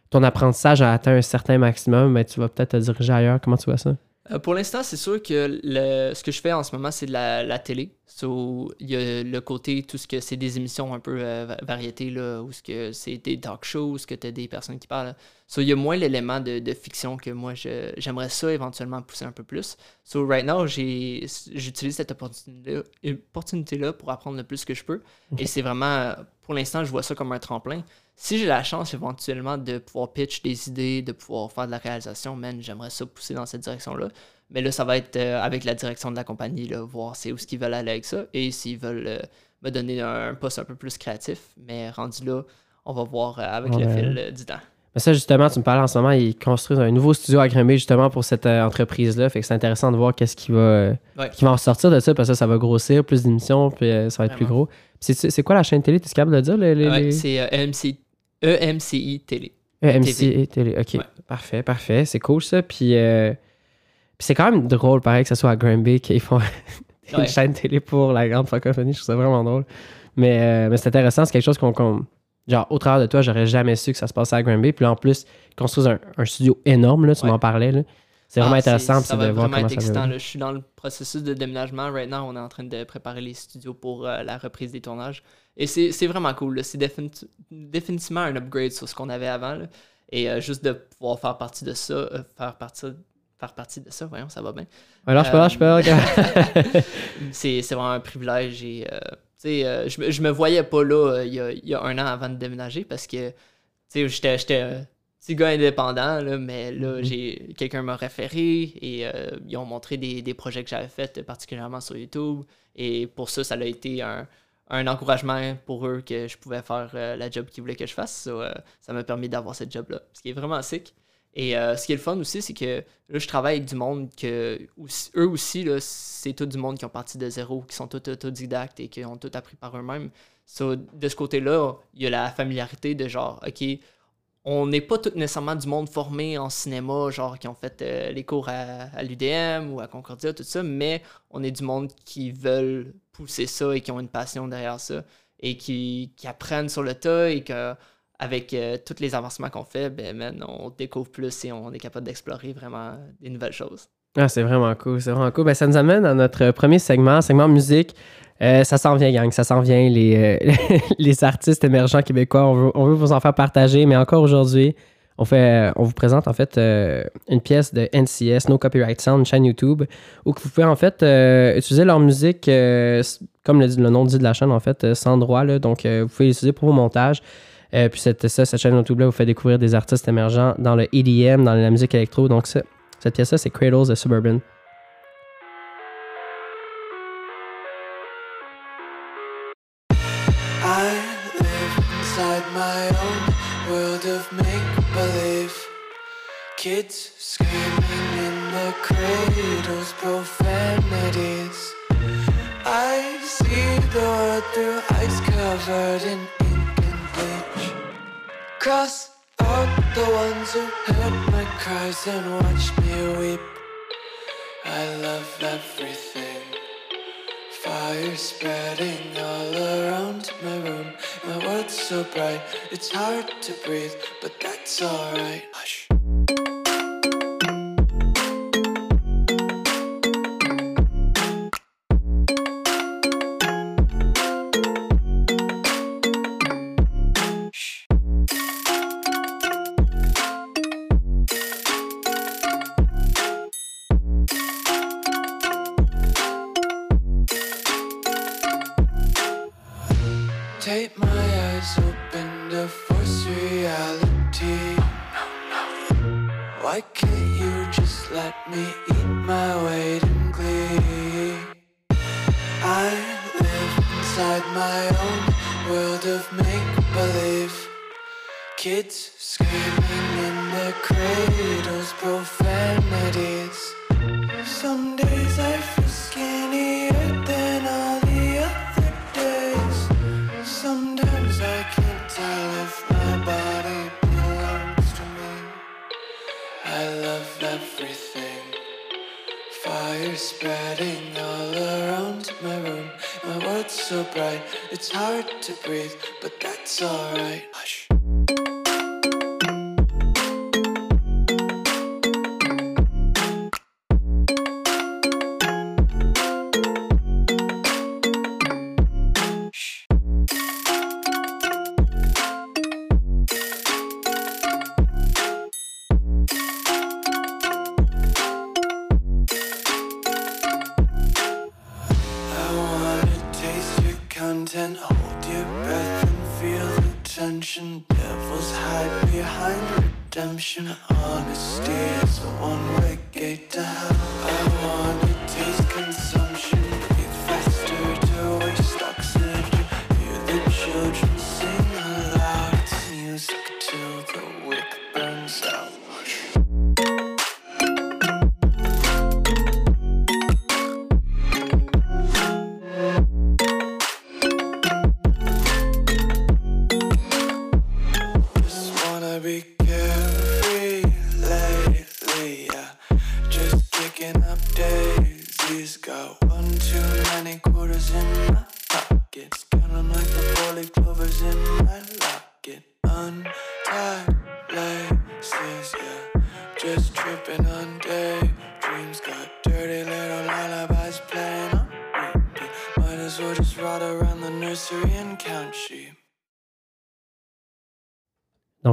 Speaker 1: ton apprentissage a atteint un certain maximum, ben, tu vas peut-être te diriger ailleurs. Comment tu vois ça?
Speaker 2: Euh, pour l'instant, c'est sûr que le, ce que je fais en ce moment, c'est de la, la télé. So, il y a le côté, tout ce que c'est des émissions un peu euh, va- variétés, là, où ce que c'est des talk shows, où ce que tu as des personnes qui parlent. So, il y a moins l'élément de, de fiction que moi, j'aimerais ça éventuellement pousser un peu plus. So, right now, j'utilise cette opportunité-là opportunité-là pour apprendre le plus que je peux. Et c'est vraiment, pour l'instant, je vois ça comme un tremplin. Si j'ai la chance éventuellement de pouvoir pitch des idées, de pouvoir faire de la réalisation, man, j'aimerais ça pousser dans cette direction-là. Mais là, ça va être euh, avec la direction de la compagnie, là, voir c'est où ce qu'ils veulent aller avec ça et s'ils veulent euh, me donner un, poste un peu plus créatif. Mais rendu là, on va voir euh, avec le fil du temps.
Speaker 1: Mais ça, justement, tu me parlais en ce moment, ils construisent un nouveau studio à Grimby justement pour cette entreprise-là. Fait que c'est intéressant de voir qu'est-ce qui va,
Speaker 2: Ouais.
Speaker 1: qui va en sortir de ça, parce que ça, ça va grossir, plus d'émissions, puis ça va être plus gros. C'est, quoi la chaîne télé? Tu es capable de le dire? Les, les,
Speaker 2: Ouais, c'est EMC, EMCI Télé.
Speaker 1: EMC
Speaker 2: TV.
Speaker 1: et télé. OK.
Speaker 2: Ouais.
Speaker 1: Parfait, parfait. C'est cool ça. Puis, euh, puis c'est quand même drôle, pareil, que ce soit à Granby qu'ils font une
Speaker 2: Ouais.
Speaker 1: chaîne télé pour la grande francophonie. Je trouve ça vraiment drôle. Mais, euh, mais c'est intéressant. C'est quelque chose qu'on. genre, au travers de toi, j'aurais jamais su que ça se passait à Granby. Puis là, en plus, ils construisent un, un studio énorme, là, tu
Speaker 2: Ouais.
Speaker 1: m'en parlais. Là. C'est vraiment
Speaker 2: Ah,
Speaker 1: intéressant
Speaker 2: Ça va
Speaker 1: de
Speaker 2: vraiment être excitant. Je suis dans le processus de déménagement. Right now, on est en train de préparer les studios pour euh, la reprise des tournages. Et c'est vraiment cool. C'est défini- définitivement un upgrade sur ce qu'on avait avant. là. Et euh, juste de pouvoir faire partie de ça, euh, faire, partie, faire partie de ça, voyons, ça va bien.
Speaker 1: Alors, je peux, je peux.
Speaker 2: c'est vraiment un privilège. Et, je, me- je me voyais pas là il y, a, il y a un an avant de déménager parce que j'étais petit gars indépendant, là, mais là,
Speaker 1: Mhm.
Speaker 2: j'ai quelqu'un m'a référé et euh, ils ont montré des, des projets que j'avais faits, particulièrement sur YouTube. Et pour ça, ça a été un, un encouragement pour eux que je pouvais faire euh, la job qu'ils voulaient que je fasse. So, euh, ça m'a permis d'avoir cette job-là, ce qui est vraiment sick. Et ce qui est le fun aussi, c'est que là, je travaille avec du monde que aussi- eux aussi, c'est tout du monde qui ont parti de zéro, qui sont tous autodidactes et qui ont tout appris par eux-mêmes. So, de ce côté-là, il y a la familiarité de genre, OK, on n'est pas tout nécessairement du monde formé en cinéma, genre qui ont fait euh, les cours à, l'UDM ou à Concordia, tout ça, mais on est du monde qui veulent pousser ça et qui ont une passion derrière ça et qui, qui apprennent sur le tas et que avec euh, tous les avancements qu'on fait, ben man, on découvre plus et on est capable d'explorer vraiment des nouvelles choses.
Speaker 1: Ah, c'est vraiment cool, c'est vraiment cool. Ben, ça nous amène à notre premier segment, segment musique. Euh, ça s'en vient, gang, ça s'en vient, les, euh, les artistes émergents québécois. On veut, on veut vous en faire partager, mais encore aujourd'hui, on, fait, on vous présente en fait euh, une pièce de NCS, No Copyright Sound, une chaîne YouTube, où vous pouvez en fait euh, utiliser leur musique, euh, comme le, nom dit de la chaîne, en fait, euh, sans droit. Là, donc, euh, vous pouvez l'utiliser pour vos montages. Euh, puis cette, ça, cette chaîne YouTube-là vous fait découvrir des artistes émergents dans le EDM, dans la musique électro. Donc, ça, cette pièce-là, c'est Cradles Suburban.
Speaker 3: Of believe. Kids screaming in the cradles, profanities. I see the world through ice covered in ink and bleach. Cross out the ones who heard my cries and watched me weep. I love everything. Fire spreading all around my room. My world's so bright, it's hard to breathe, but that's alright.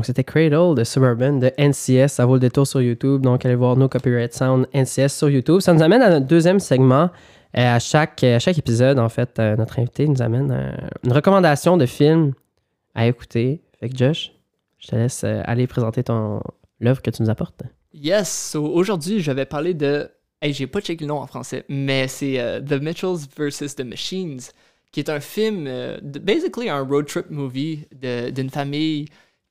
Speaker 1: Donc, c'était Cradle de Suburban de NCS. Ça vaut le détour sur YouTube. Donc, allez voir nos Copyright Sound NCS sur YouTube. Ça nous amène à notre deuxième segment. Euh, à, chaque, chaque épisode, en fait, euh, notre invité nous amène euh, une recommandation de film à écouter. Fait que, Josh, je te laisse aller présenter ton l'œuvre que tu nous apportes.
Speaker 2: Yes, so aujourd'hui, je vais parler de. Hey, j'ai pas checké le nom en français, mais c'est The Mitchells vs. The Machines, qui est un film, basically un road trip movie d'une famille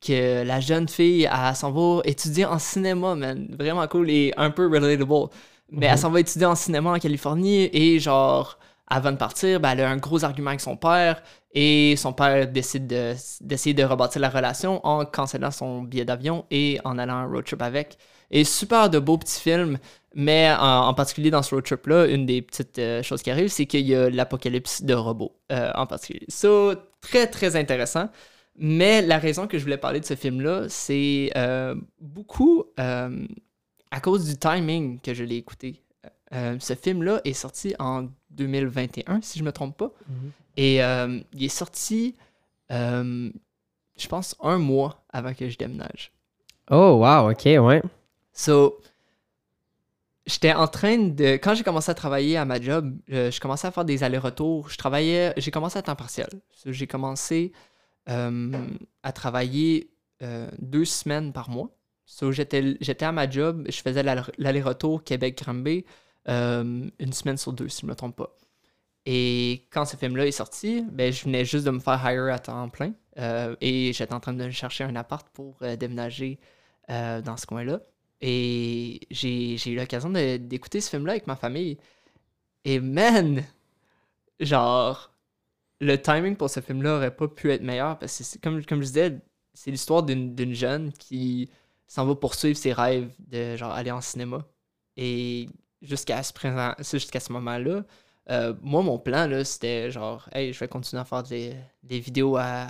Speaker 2: que la jeune fille, elle s'en va étudier en cinéma, man. Vraiment cool et un peu relatable. Mais elle s'en va étudier en cinéma en Californie et genre, avant de partir, ben, elle a un gros argument avec son père et son père décide de- d'essayer de, rebâtir la relation en cancellant son billet d'avion et en allant un road trip avec. Et super de beaux petits films, mais en, en particulier dans ce road trip-là, une des petites euh, choses qui arrivent, c'est qu'il y a l'apocalypse de robots euh, en particulier. Ça, très très intéressant. Mais la raison que je voulais parler de ce film-là, c'est euh, beaucoup euh, à cause du timing que je l'ai écouté. Euh, ce film-là est sorti en 2021, si je me trompe pas. Et euh, il est sorti, je pense, un mois avant que je déménage.
Speaker 1: Oh, wow, ok, ouais.
Speaker 2: So, j'étais en train de. Quand j'ai commencé à travailler à ma job, je commençais à faire des allers-retours. Je travaillais. J'ai commencé à temps partiel. So, j'ai commencé à travailler euh, deux semaines par mois. J'étais, à ma job, je faisais l'aller- l'aller-retour Québec-Granby euh, une semaine sur deux, si je ne me trompe pas. Et quand ce film-là est sorti, ben, je venais juste de me faire hire à temps plein. euh, et j'étais en train de chercher un appart pour euh, déménager euh, dans ce coin-là. Et j'ai eu l'occasion d'écouter ce film-là avec ma famille. Et man, genre, le timing pour ce film-là aurait pas pu être meilleur parce que, comme, je disais, c'est l'histoire d'une jeune qui s'en va poursuivre ses rêves de genre aller en cinéma. Et jusqu'à ce, moment-là, euh, moi, mon plan, c'était genre, hey, je vais continuer à faire des, vidéos à,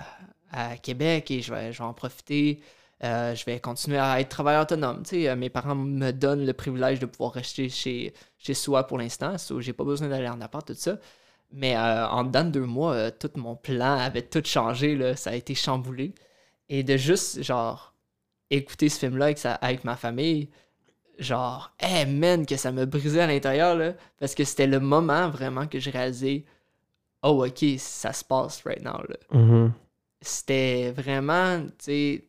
Speaker 2: Québec et je vais, en profiter. Euh, je vais continuer à être travailleur autonome. Euh, mes parents me donnent le privilège de pouvoir rester chez, chez soi pour l'instant. So, j'ai pas besoin d'aller en appart, tout ça. Mais euh, en dedans de deux mois, euh, tout mon plan avait tout changé. Là, ça a été chamboulé. Et de juste, genre, écouter ce film-là avec, avec ma famille, genre, hey man, que ça me brisait à l'intérieur, là, parce que c'était le moment vraiment que j'ai réalisé, oh ok, ça se passe right now, là.
Speaker 1: Mhm.
Speaker 2: C'était vraiment, tu sais,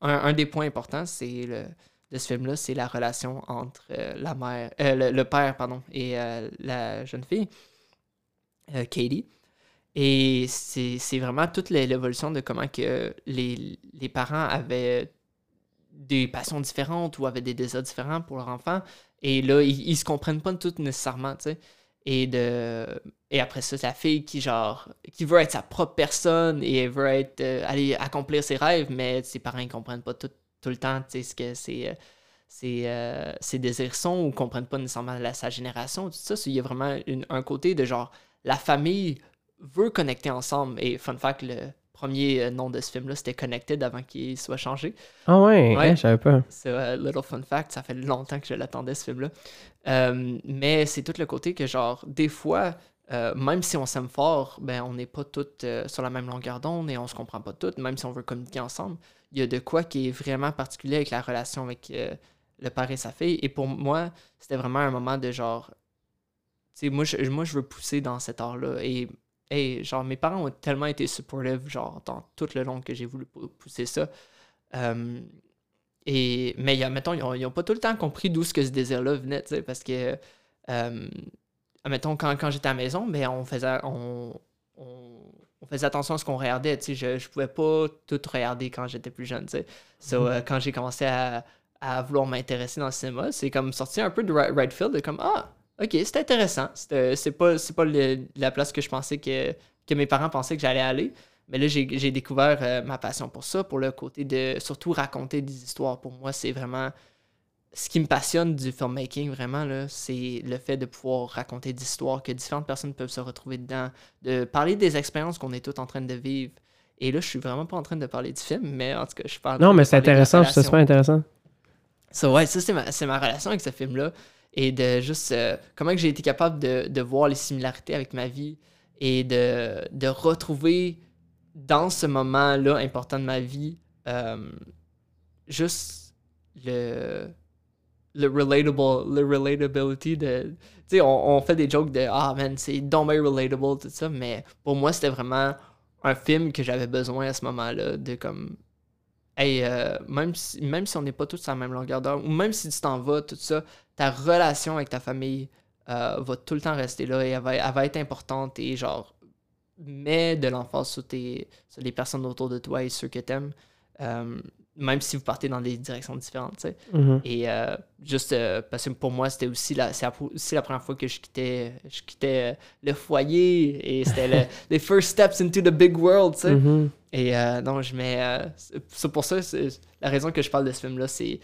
Speaker 2: un, un des points importants, c'est le de ce film-là, c'est la relation entre euh, la mère, le, le père, pardon, et la jeune fille, euh, Katie. Et c'est vraiment toute l'é- l'évolution de comment que les, les parents avaient des passions différentes ou avaient des désirs différents pour leur enfant. Et là, ils, ils se comprennent pas tous nécessairement, tu sais. Et, et après ça, la fille qui, genre, qui veut être sa propre personne et elle veut être, euh, aller accomplir ses rêves, mais ses parents ne comprennent pas tout, tout le temps, tu sais, ce que c'est. euh, ses, désirs sont ou comprennent pas nécessairement sa génération, tout ça. Il y a vraiment un côté de genre, la famille veut connecter ensemble. Et fun fact, le premier euh, nom de ce film-là, c'était Connected avant qu'il soit changé.
Speaker 1: Ah ouais,
Speaker 2: Ouais.
Speaker 1: ouais, je savais pas.
Speaker 2: C'est un little fun fact, ça fait longtemps que je l'attendais ce film-là. Euh, mais c'est tout le côté que, genre, des fois, euh, même si on s'aime fort, ben, on n'est pas toutes euh, sur la même longueur d'onde et on se comprend pas toutes, même si on veut communiquer ensemble. Il y a de quoi qui est vraiment particulier avec la relation avec le père et sa fille. Et pour moi, c'était vraiment un moment de genre. Sais, moi je, moi, je veux pousser dans cet art-là. Et, hey, genre, mes parents ont tellement été supportive, genre, dans tout le long que j'ai voulu pou- pousser ça. Euh, et, mais, il y a- mettons, ils ont, ils ont pas tout le temps compris d'où ce que ce désir-là venait, tu sais, parce que, euh, mettons, quand, quand j'étais à la maison, ben, on faisait, on, on, on faisait attention à ce qu'on regardait, tu sais, je, je pouvais pas tout regarder quand j'étais plus jeune, tu sais. So, euh, quand j'ai commencé à, à vouloir m'intéresser dans le cinéma, c'est comme sortir un peu de right, right field, de comme, ah, ok, c'est intéressant, c'est c'est pas, c'est pas le- la place que je pensais que, que mes parents pensaient que j'allais aller. Mais là, j'ai découvert euh, ma passion pour ça, pour le côté de surtout raconter des histoires. Pour moi, c'est vraiment ce qui me passionne du filmmaking, vraiment, là, c'est le fait de pouvoir raconter des histoires, que différentes personnes peuvent se retrouver dedans, de parler des expériences qu'on est tous en train de vivre. Et là, je suis vraiment pas en train de parler du film, mais en tout cas, je parle.
Speaker 1: Non, mais c'est intéressant, ça
Speaker 2: relation.
Speaker 1: super intéressant.
Speaker 2: So, ouais, ça, c'est ma, c'est ma relation avec ce film-là. Et de juste euh, comment j'ai été capable de, de voir les similarités avec ma vie et de, de retrouver dans ce moment-là important de ma vie euh, juste le, le relatable, le relatability de. Tu sais, on, fait des jokes de Ah man, c'est bien relatable, tout ça, mais pour moi, c'était vraiment un film que j'avais besoin à ce moment-là de comme hey, euh, même, si, même si on n'est pas tous à la même longueur d'heure, ou même si tu t'en vas, tout ça, ta relation avec ta famille euh, va tout le temps rester là et elle va, elle va être importante et genre, mets de l'emphase sur, tes, sur les personnes autour de toi et ceux que t'aimes, euh, même si vous partez dans des directions différentes, tu sais.
Speaker 1: Mhm.
Speaker 2: Et euh, juste euh, parce que pour moi, c'était aussi la, aussi la première fois que je quittais, je quittais le foyer et c'était le- les first steps into the big world, tu sais.
Speaker 1: Mhm.
Speaker 2: Et euh, non, je mets. euh, c'est- pour ça, la raison que je parle de ce film-là, c'est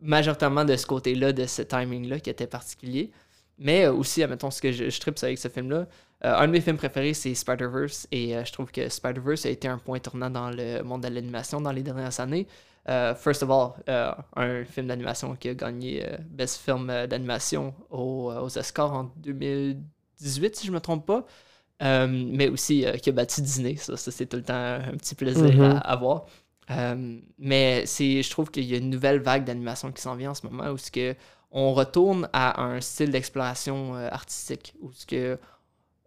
Speaker 2: majoritairement de ce côté-là, de ce timing-là qui était particulier. Mais euh, aussi, admettons, ce que je, je tripe avec ce film-là. euh, un de mes films préférés, c'est Spider-Verse. Et je trouve que Spider-Verse a été un point tournant dans le monde de l'animation dans les dernières années. First of all, un film d'animation qui a gagné Best Film d'animation aux, aux Oscars en 2018, si je me trompe pas. Euh, mais aussi euh, qui a battu Disney. Ça, ça, c'est tout le temps un petit plaisir
Speaker 1: Mhm.
Speaker 2: à, à voir. Euh, mais c'est, je trouve qu'il y a une nouvelle vague d'animation qui s'en vient en ce moment où ce que on retourne à un style d'exploration artistique où ce que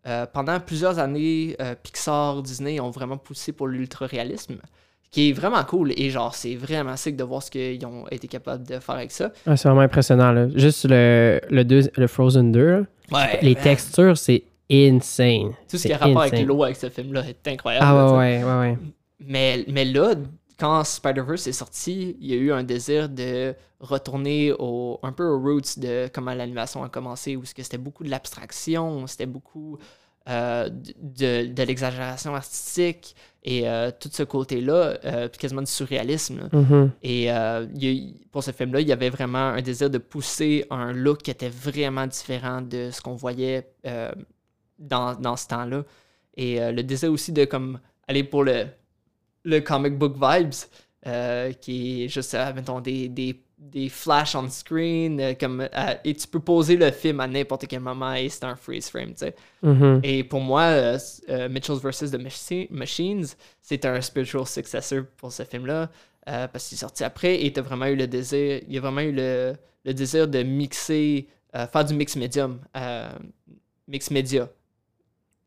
Speaker 2: euh, pendant plusieurs années, euh, Pixar, Disney ont vraiment poussé pour l'ultra-réalisme, qui est vraiment cool. Et genre, c'est vraiment sick de voir ce qu'ils ont été capables de faire avec ça.
Speaker 1: Ah, c'est vraiment impressionnant. Là. Juste le, le, deux- le Frozen 2, là,
Speaker 2: Ouais,
Speaker 1: les textures, c'est insane.
Speaker 2: Tout ce qui a rapport avec
Speaker 1: insane.
Speaker 2: l'eau avec ce film-là est incroyable.
Speaker 1: Ah
Speaker 2: là,
Speaker 1: ouais, ouais, ouais, ouais.
Speaker 2: Mais, mais là, quand Spider-Verse est sorti, il y a eu un désir de retourner au, un peu aux roots de comment l'animation a commencé, où c'était beaucoup de l'abstraction, c'était beaucoup euh, de, de l'exagération artistique et euh, tout ce côté-là, euh, quasiment du surréalisme.
Speaker 1: Mhm.
Speaker 2: Et euh, il pour ce film-là, il y avait vraiment un désir de pousser un look qui était vraiment différent de ce qu'on voyait dans, dans ce temps-là. Et euh, le désir aussi de comme aller pour le, le comic book vibes, euh, qui est juste, euh, mettons, des, des, des flashs on screen, comme, et tu peux poser le film à n'importe quel moment et c'est un freeze frame, tu sais.
Speaker 1: Mhm.
Speaker 2: Et pour moi, Mitchell's vs. The Machi- Machines, c'est un spiritual successor pour ce film-là, euh, parce qu'il est sorti après et t'as vraiment eu le désir, il y a vraiment eu le, le désir de mixer, euh, faire du mix médium, euh, mix média.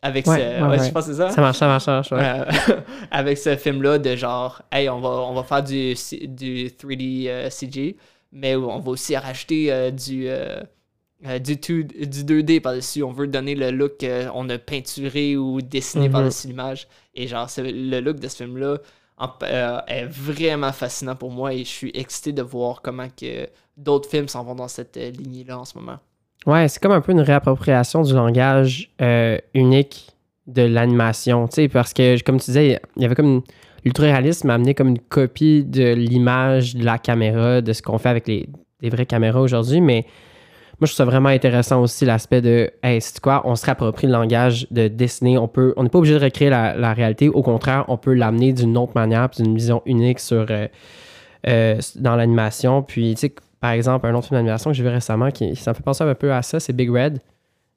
Speaker 2: Avec
Speaker 1: Ouais,
Speaker 2: ce.
Speaker 1: ouais,
Speaker 2: ouais,
Speaker 1: ouais.
Speaker 2: je pense que c'est ça?
Speaker 1: Ça marche, ça marche, ça marche. ouais.
Speaker 2: Euh, avec ce film-là de genre, hey, on va, on va faire du, du 3D euh, CG, mais on va aussi rajouter euh, du, euh, du, 2, du 2D par-dessus. On veut donner le look qu'on a peinturé ou dessiné par-dessus l'image. Et genre, c'est- le look de ce film-là est vraiment fascinant pour moi et je suis excité de voir comment que d'autres films s'en vont dans cette lignée-là en ce moment.
Speaker 1: Ouais, c'est comme un peu une réappropriation du langage euh, unique de l'animation, tu sais, parce que, comme tu disais, il y avait comme l'ultra-réalisme a amené comme une copie de l'image de la caméra, de ce qu'on fait avec les, vraies caméras aujourd'hui, mais moi, je trouve ça vraiment intéressant aussi l'aspect de, hey, c'est quoi, on se réapproprie le langage de Disney, on peut, on n'est pas obligé de recréer la, la réalité, au contraire, on peut l'amener d'une autre manière, puis d'une vision unique sur, euh, euh, dans l'animation, puis, tu sais, par exemple, un autre film d'animation que j'ai vu récemment, qui ça me fait penser un peu à ça, c'est Big Red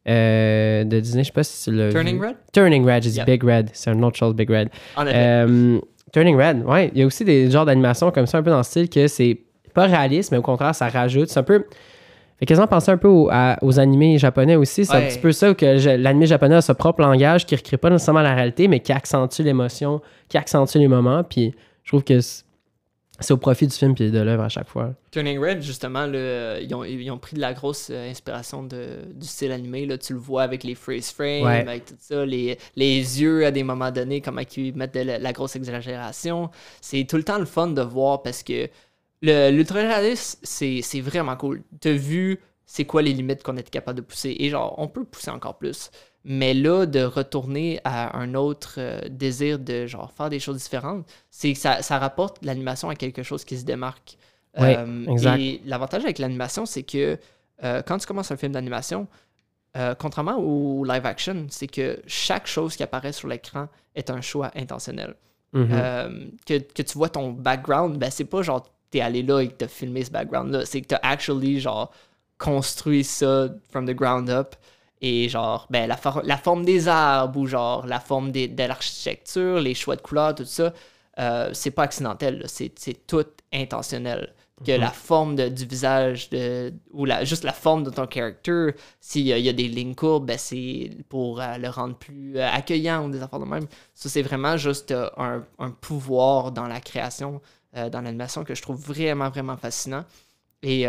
Speaker 1: euh, de Disney. Je sais pas si tu l'as
Speaker 2: Turning
Speaker 1: vu.
Speaker 2: Red?
Speaker 1: Turning Red, j'ai dit
Speaker 2: Yeah.
Speaker 1: Big Red. C'est un autre chose, Big Red.
Speaker 2: En effet.
Speaker 1: Euh, Turning Red, ouais. Il y a aussi des genres d'animation comme ça, un peu dans le style que c'est pas réaliste, mais au contraire, ça rajoute. C'est un peu. Fait quasiment penser un peu aux, à- aux animés japonais aussi. C'est un petit peu ça que l'animé japonais a son propre langage qui ne recrée pas nécessairement la réalité, mais qui accentue l'émotion, qui accentue les moments. Puis je trouve que c'est au profit du film et de l'œuvre à chaque fois.
Speaker 2: Turning Red, justement, ils, ont, ils ont pris de la grosse euh, inspiration de, du style animé. Là. Tu le vois avec les freeze frames,
Speaker 1: Ouais.
Speaker 2: avec tout ça, les, les yeux à des moments donnés, comment ils mettent de la, la grosse exagération. C'est tout le temps le fun de voir parce que le- l'ultra-réalisme, c'est c'est vraiment cool. Tu as vu c'est quoi les limites qu'on est capable de pousser. Et genre, on peut pousser encore plus. Mais là, de retourner à un autre euh, désir de genre faire des choses différentes, c'est que ça, ça rapporte l'animation à quelque chose qui se démarque.
Speaker 1: Ouais,
Speaker 2: Euh,
Speaker 1: exact.
Speaker 2: Et l'avantage avec l'animation, c'est que euh, quand tu commences un film d'animation, contrairement au live action, c'est que chaque chose qui apparaît sur l'écran est un choix intentionnel.
Speaker 1: Mhm.
Speaker 2: Que, que tu vois ton background, ben c'est pas genre t'es allé là et que t'as filmé ce background-là, c'est que t'as actually genre construit ça from the ground up et genre ben la, for- la forme des arbres ou genre la forme des- de l'architecture, les choix de couleurs, tout ça, euh, c'est pas accidentel, c'est tout intentionnel. Que la forme de- du visage de, ou la, juste la forme de ton character, s'il y, a- il y a des lignes courbes, ben c'est pour euh, le rendre plus euh, accueillant ou des affaires de même. Ça, c'est vraiment juste un, un pouvoir dans la création, dans l'animation que je trouve vraiment, vraiment fascinant. Et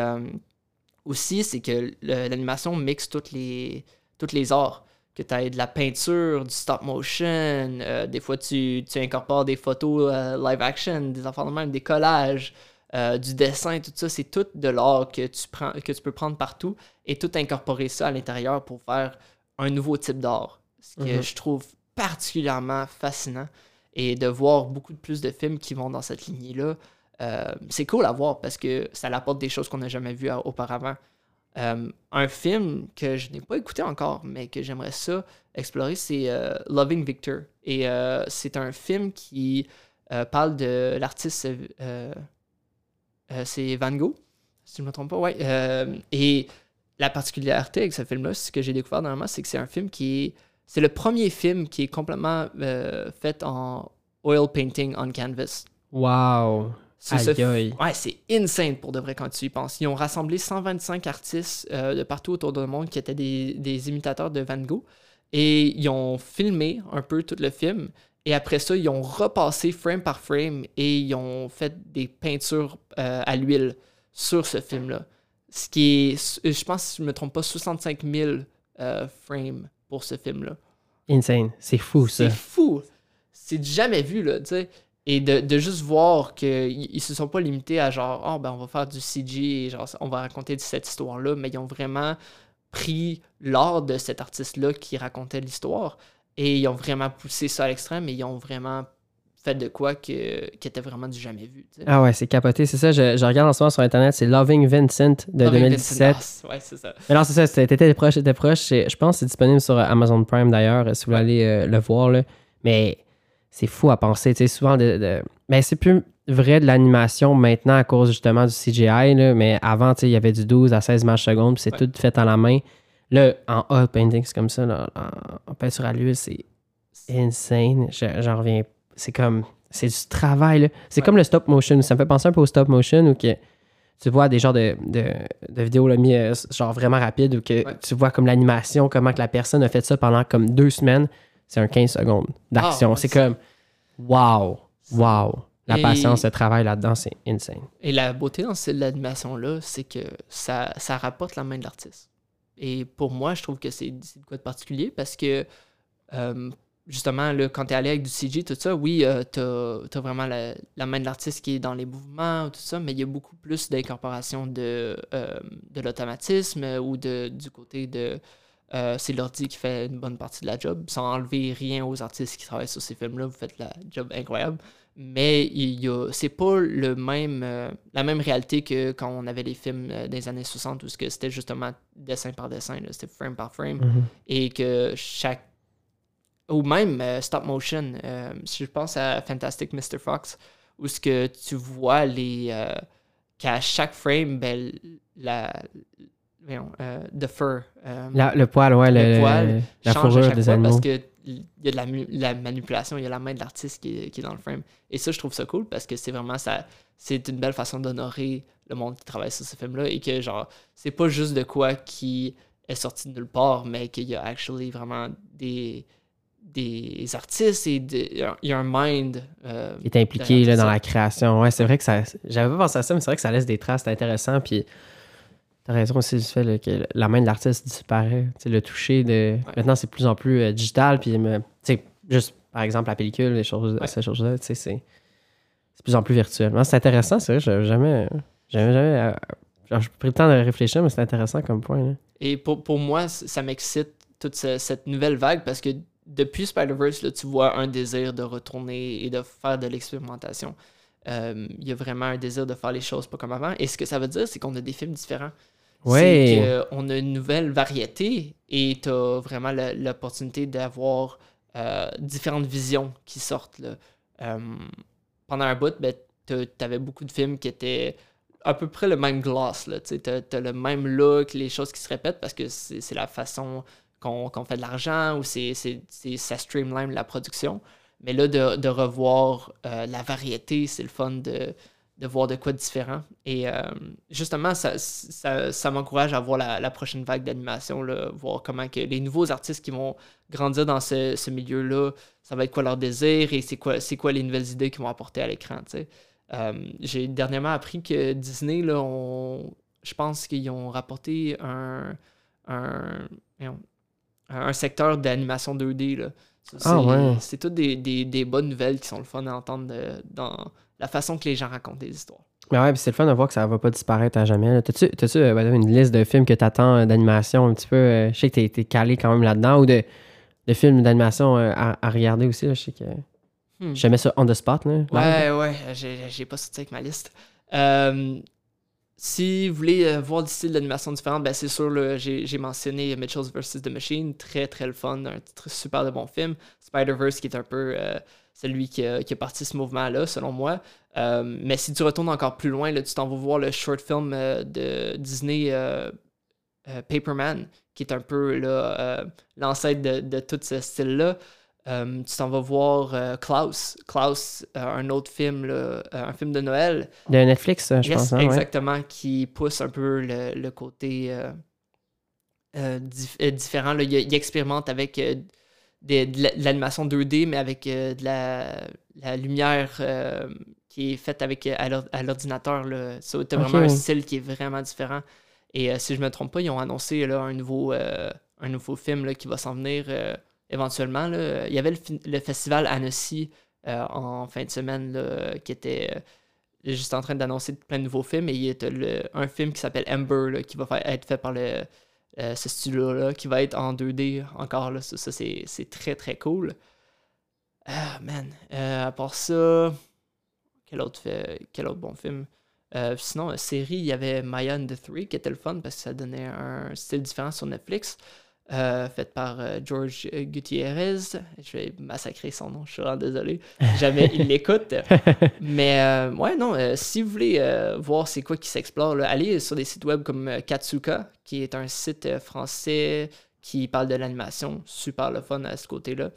Speaker 2: aussi, c'est que l'animation mixe toutes les, toutes les arts. Que tu aies de la peinture, du stop motion, euh, des fois tu, tu incorpores des photos euh, live action, des affaires de même, des collages, euh, du dessin, tout ça. C'est tout de l'art que, tu prends, que tu peux prendre partout et tout incorporer ça à l'intérieur pour faire un nouveau type d'art. Ce que
Speaker 1: Mhm.
Speaker 2: je trouve particulièrement fascinant. Et de voir beaucoup de plus de films qui vont dans cette lignée-là, euh, c'est cool à voir parce que ça apporte des choses qu'on n'a jamais vues auparavant. Euh, un film que je n'ai pas écouté encore, mais que j'aimerais ça explorer, c'est euh, Loving Victor. Et euh, c'est un film qui parle de l'artiste, c'est Van Gogh, si je ne me trompe pas, ouais. Et la particularité avec ce film-là, ce que j'ai découvert dernièrement, c'est que c'est un film qui est... C'est le premier film qui est complètement fait en oil painting on canvas.
Speaker 1: Wow.
Speaker 2: C'est. Ouais, c'est insane pour de vrai quand tu y penses. Ils ont rassemblé 125 artistes euh, de partout autour du monde qui étaient des, des imitateurs de Van Gogh. Et ils ont filmé un peu tout le film. Et après ça, ils ont repassé frame par frame et ils ont fait des peintures euh, à l'huile sur ce film-là. Ce qui est, je pense, si je ne me trompe pas, 65 000 euh, frames pour ce film-là.
Speaker 1: Insane. C'est fou, ça.
Speaker 2: C'est fou. C'est jamais vu, là, tu sais. Et de, de juste voir qu'ils ils se sont pas limités à genre, oh, ben, on va faire du CG et genre, on va raconter cette histoire-là, mais ils ont vraiment pris l'art de cet artiste-là qui racontait l'histoire et ils ont vraiment poussé ça à l'extrême et ils ont vraiment fait de quoi que, qui était vraiment du jamais vu.
Speaker 1: Ah ouais, c'est capoté. C'est ça, je, je regarde en ce moment sur Internet, c'est Loving Vincent de
Speaker 2: Loving
Speaker 1: 2017.
Speaker 2: Vincent, Ouais, c'est ça.
Speaker 1: Mais non, c'est ça, c'était- t'étais proche, t'étais proche. Je pense que c'est disponible sur Amazon Prime d'ailleurs, si vous voulez aller euh, le voir. Là. Mais c'est fou à penser, tu sais, souvent de. de- Mais c'est plus vrai de l'animation maintenant à cause justement du CGI, là. mais avant, tu sais, il y avait du 12 à 16 images secondes, puis c'est
Speaker 2: Ouais.
Speaker 1: tout fait à la main. Là, en hot painting, c'est comme ça, là, en, en peinture à l'huile, c'est insane. Je- J'en reviens. C'est comme. C'est du travail. C'est
Speaker 2: Ouais.
Speaker 1: comme le stop motion. Ça me fait penser un peu au stop motion où que tu vois des genres de, de, de vidéos là, mis, euh, genre vraiment rapides où que
Speaker 2: Ouais.
Speaker 1: tu vois comme l'animation, comment que la personne a fait ça pendant comme deux semaines. C'est un 15 secondes d'action.
Speaker 2: Ah,
Speaker 1: c'est comme wow, wow. La
Speaker 2: Et-
Speaker 1: patience, le travail là-dedans, c'est insane.
Speaker 2: Et la beauté dans cette animation-là, c'est que ça, ça rapporte la main de l'artiste. Et pour moi, je trouve que c'est quoi de particulier parce que, euh, justement, là, quand tu es allé avec du CG, tout ça, oui, tu as, vraiment la, la main de l'artiste qui est dans les mouvements, tout ça, mais il y a beaucoup plus d'incorporation de, euh, de l'automatisme ou de, du côté de. Euh, c'est l'ordi qui fait une bonne partie de la job, sans enlever rien aux artistes qui travaillent sur ces films-là. Vous faites la job incroyable mais il y a c'est pas le même euh, la même réalité que quand on avait les films euh, des années 60 où c'était justement dessin par dessin c'était frame par frame
Speaker 1: Mhm.
Speaker 2: et que chaque ou même euh, stop motion si je pense à Fantastic Mr. Fox où ce que tu vois les qu'à chaque frame ben la euh, the fur euh,
Speaker 1: La- le poil, ouais, le,
Speaker 2: Le poil
Speaker 1: la fourrure des
Speaker 2: fois
Speaker 1: animaux.
Speaker 2: parce que il y a de la, manipulation, il y a la main de l'artiste qui, est- qui est dans le frame. Et ça, je trouve ça cool parce que c'est vraiment ça. C'est une belle façon d'honorer le monde qui travaille sur ce film-là et que, genre, c'est pas juste de quoi qui est sorti de nulle part, mais qu'il y a actually vraiment des, des artistes et des- il y a un mind. euh,
Speaker 1: qui est impliqué là, dans la création. Ouais, c'est vrai que ça. J'avais pas pensé à ça, mais c'est vrai que ça laisse des traces, c'est intéressant. Puis t'as raison aussi du fait là, que la main de l'artiste disparaît. Le toucher de. Maintenant, c'est de plus en plus euh, digital. Puis sais, juste par exemple la pellicule, les choses,
Speaker 2: Ouais.
Speaker 1: ces choses-là, tu sais, c'est. C'est de plus en plus virtuel. C'est intéressant, c'est vrai, j'avais jamais. J'avais jamais. euh, genre, j'ai pris le temps de réfléchir, mais c'est intéressant comme point. là.
Speaker 2: Et pour, pour moi, ça m'excite toute ce- cette nouvelle vague parce que depuis Spider-Verse, là, tu vois un désir de retourner et de faire de l'expérimentation. Euh, Il y a vraiment un désir de faire les choses pas comme avant. Et ce que ça veut dire, c'est qu'on a des films différents.
Speaker 1: Ouais.
Speaker 2: C'est qu'on a une nouvelle variété et tu as vraiment l'opportunité d'avoir euh, différentes visions qui sortent. là. Euh, pendant un bout, ben, tu avais beaucoup de films qui étaient à peu près le même gloss. Tu as, le même look, les choses qui se répètent parce que c'est la façon qu'on fait de l'argent ou c'est ça streamline la production. Mais là, de, de revoir euh, la variété, c'est le fun de, de voir de quoi de différent. Et euh, justement, ça, ça, ça m'encourage à voir la, la prochaine vague d'animation, voir comment que les nouveaux artistes qui vont grandir dans ce, ce milieu-là, ça va être quoi leur désir et c'est quoi, c'est quoi les nouvelles idées qu'ils vont apporter à l'écran. Euh, J'ai dernièrement appris que Disney, là, on- je pense qu'ils ont rapporté un, un, un secteur d'animation 2D. Là. Ça,
Speaker 1: Ah,
Speaker 2: c'est-
Speaker 1: ouais.
Speaker 2: C'est toutes des, des- des bonnes nouvelles qui sont le fun à entendre de- dans la façon que les gens racontent des histoires.
Speaker 1: Mais ouais, c'est le fun de voir que ça va pas disparaître à jamais. T'as-tu, euh, way, une liste de films que t'attends euh, d'animation un petit peu euh, Je sais que t'es, calé quand même là-dedans, ou de, de films d'animation euh, à, à regarder aussi. là. Je sais que.
Speaker 2: Hmm.
Speaker 1: Je mets ça on the spot. Là.
Speaker 2: Ouais, ouais, j'ai pas sorti avec ma liste. Si vous voulez voir des styles d'animation différents, ben c'est sûr, j'ai mentionné Mitchell's vs. The Machine, très très le fun, un très super de bon film. Spider-Verse qui est un peu celui qui a, qui a parti ce mouvement-là, selon moi. Euh, mais si tu retournes encore plus loin, là, tu t'en vas voir le short film euh, de Disney euh, Paperman, qui est un peu l'ancêtre de, de tout ce style-là. Tu t'en vas voir Klaus. Klaus, un autre film, là, un film de Noël.
Speaker 1: De Netflix, je
Speaker 2: Yes,
Speaker 1: pense. hein, ouais.
Speaker 2: exactement, qui pousse un peu le, le côté dif- différent. là. Il, il expérimente avec des- de la- de l'animation 2D, mais avec euh, de la, la lumière euh, qui est faite avec, euh, à l'or- à l'ordinateur. là. So, t'as
Speaker 1: Ok.
Speaker 2: vraiment un style qui est vraiment différent. Et euh, si je me trompe pas, ils ont annoncé là, un, nouveau, un nouveau film là, qui va s'en venir éventuellement. là. Il y avait le, le festival Annecy en fin de semaine là, qui était juste en train d'annoncer plein de nouveaux films. Et il y a le- un film qui s'appelle Ember là, qui va être fait par le, euh, ce studio-là, qui va être en 2D encore. Là, ça, c'est très très cool. Ah, man. Euh, à part ça, quel autre, quel autre bon film? Euh, Sinon, série, il y avait Maya and the Three qui était le fun parce que ça donnait un style différent sur Netflix. Euh, fait par euh, George euh, Gutierrez. Je vais massacrer son nom, je suis vraiment désolé. Jamais il l'écoute. Mais euh, ouais, non, si vous voulez voir c'est quoi qui s'explore, là, allez sur des sites web comme Katsuka, qui est un site français qui parle de l'animation. Super le fun à ce côté-là.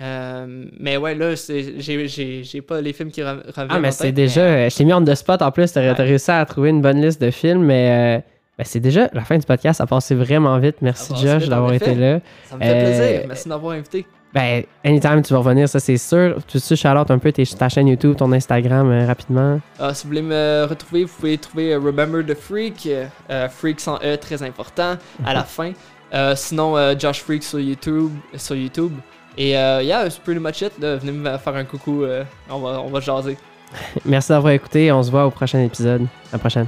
Speaker 2: Euh, mais ouais, là, c'est- j'ai- j'ai j'ai pas les films qui re- reviennent.
Speaker 1: Ah, mais
Speaker 2: en
Speaker 1: c'est
Speaker 2: tête,
Speaker 1: déjà. euh, Je t'ai mis on the spot en plus. T'as
Speaker 2: Ouais.
Speaker 1: t'as réussi à trouver une bonne liste de films, mais euh, ben, c'est déjà la fin du podcast. Ça a passé vraiment vite. Merci, Josh, d'avoir été là.
Speaker 2: Ça me fait
Speaker 1: Euh,
Speaker 2: plaisir. Merci de m'avoir invité.
Speaker 1: Ben, anytime tu vas revenir, ça c'est sûr. Tu veux shout-out un peu tes- ta chaîne YouTube, ton Instagram euh, rapidement?
Speaker 2: Ah, si vous voulez me retrouver, vous pouvez trouver euh, Remember the Freak, Freak sans E, très important, à la fin. Sinon, Josh Freak sur YouTube. Sur YouTube. Et yeah, c'est pretty much it. là. Venez me faire un coucou. on, va, on va jaser.
Speaker 1: Merci d'avoir écouté. On se voit au prochain épisode. À la prochaine.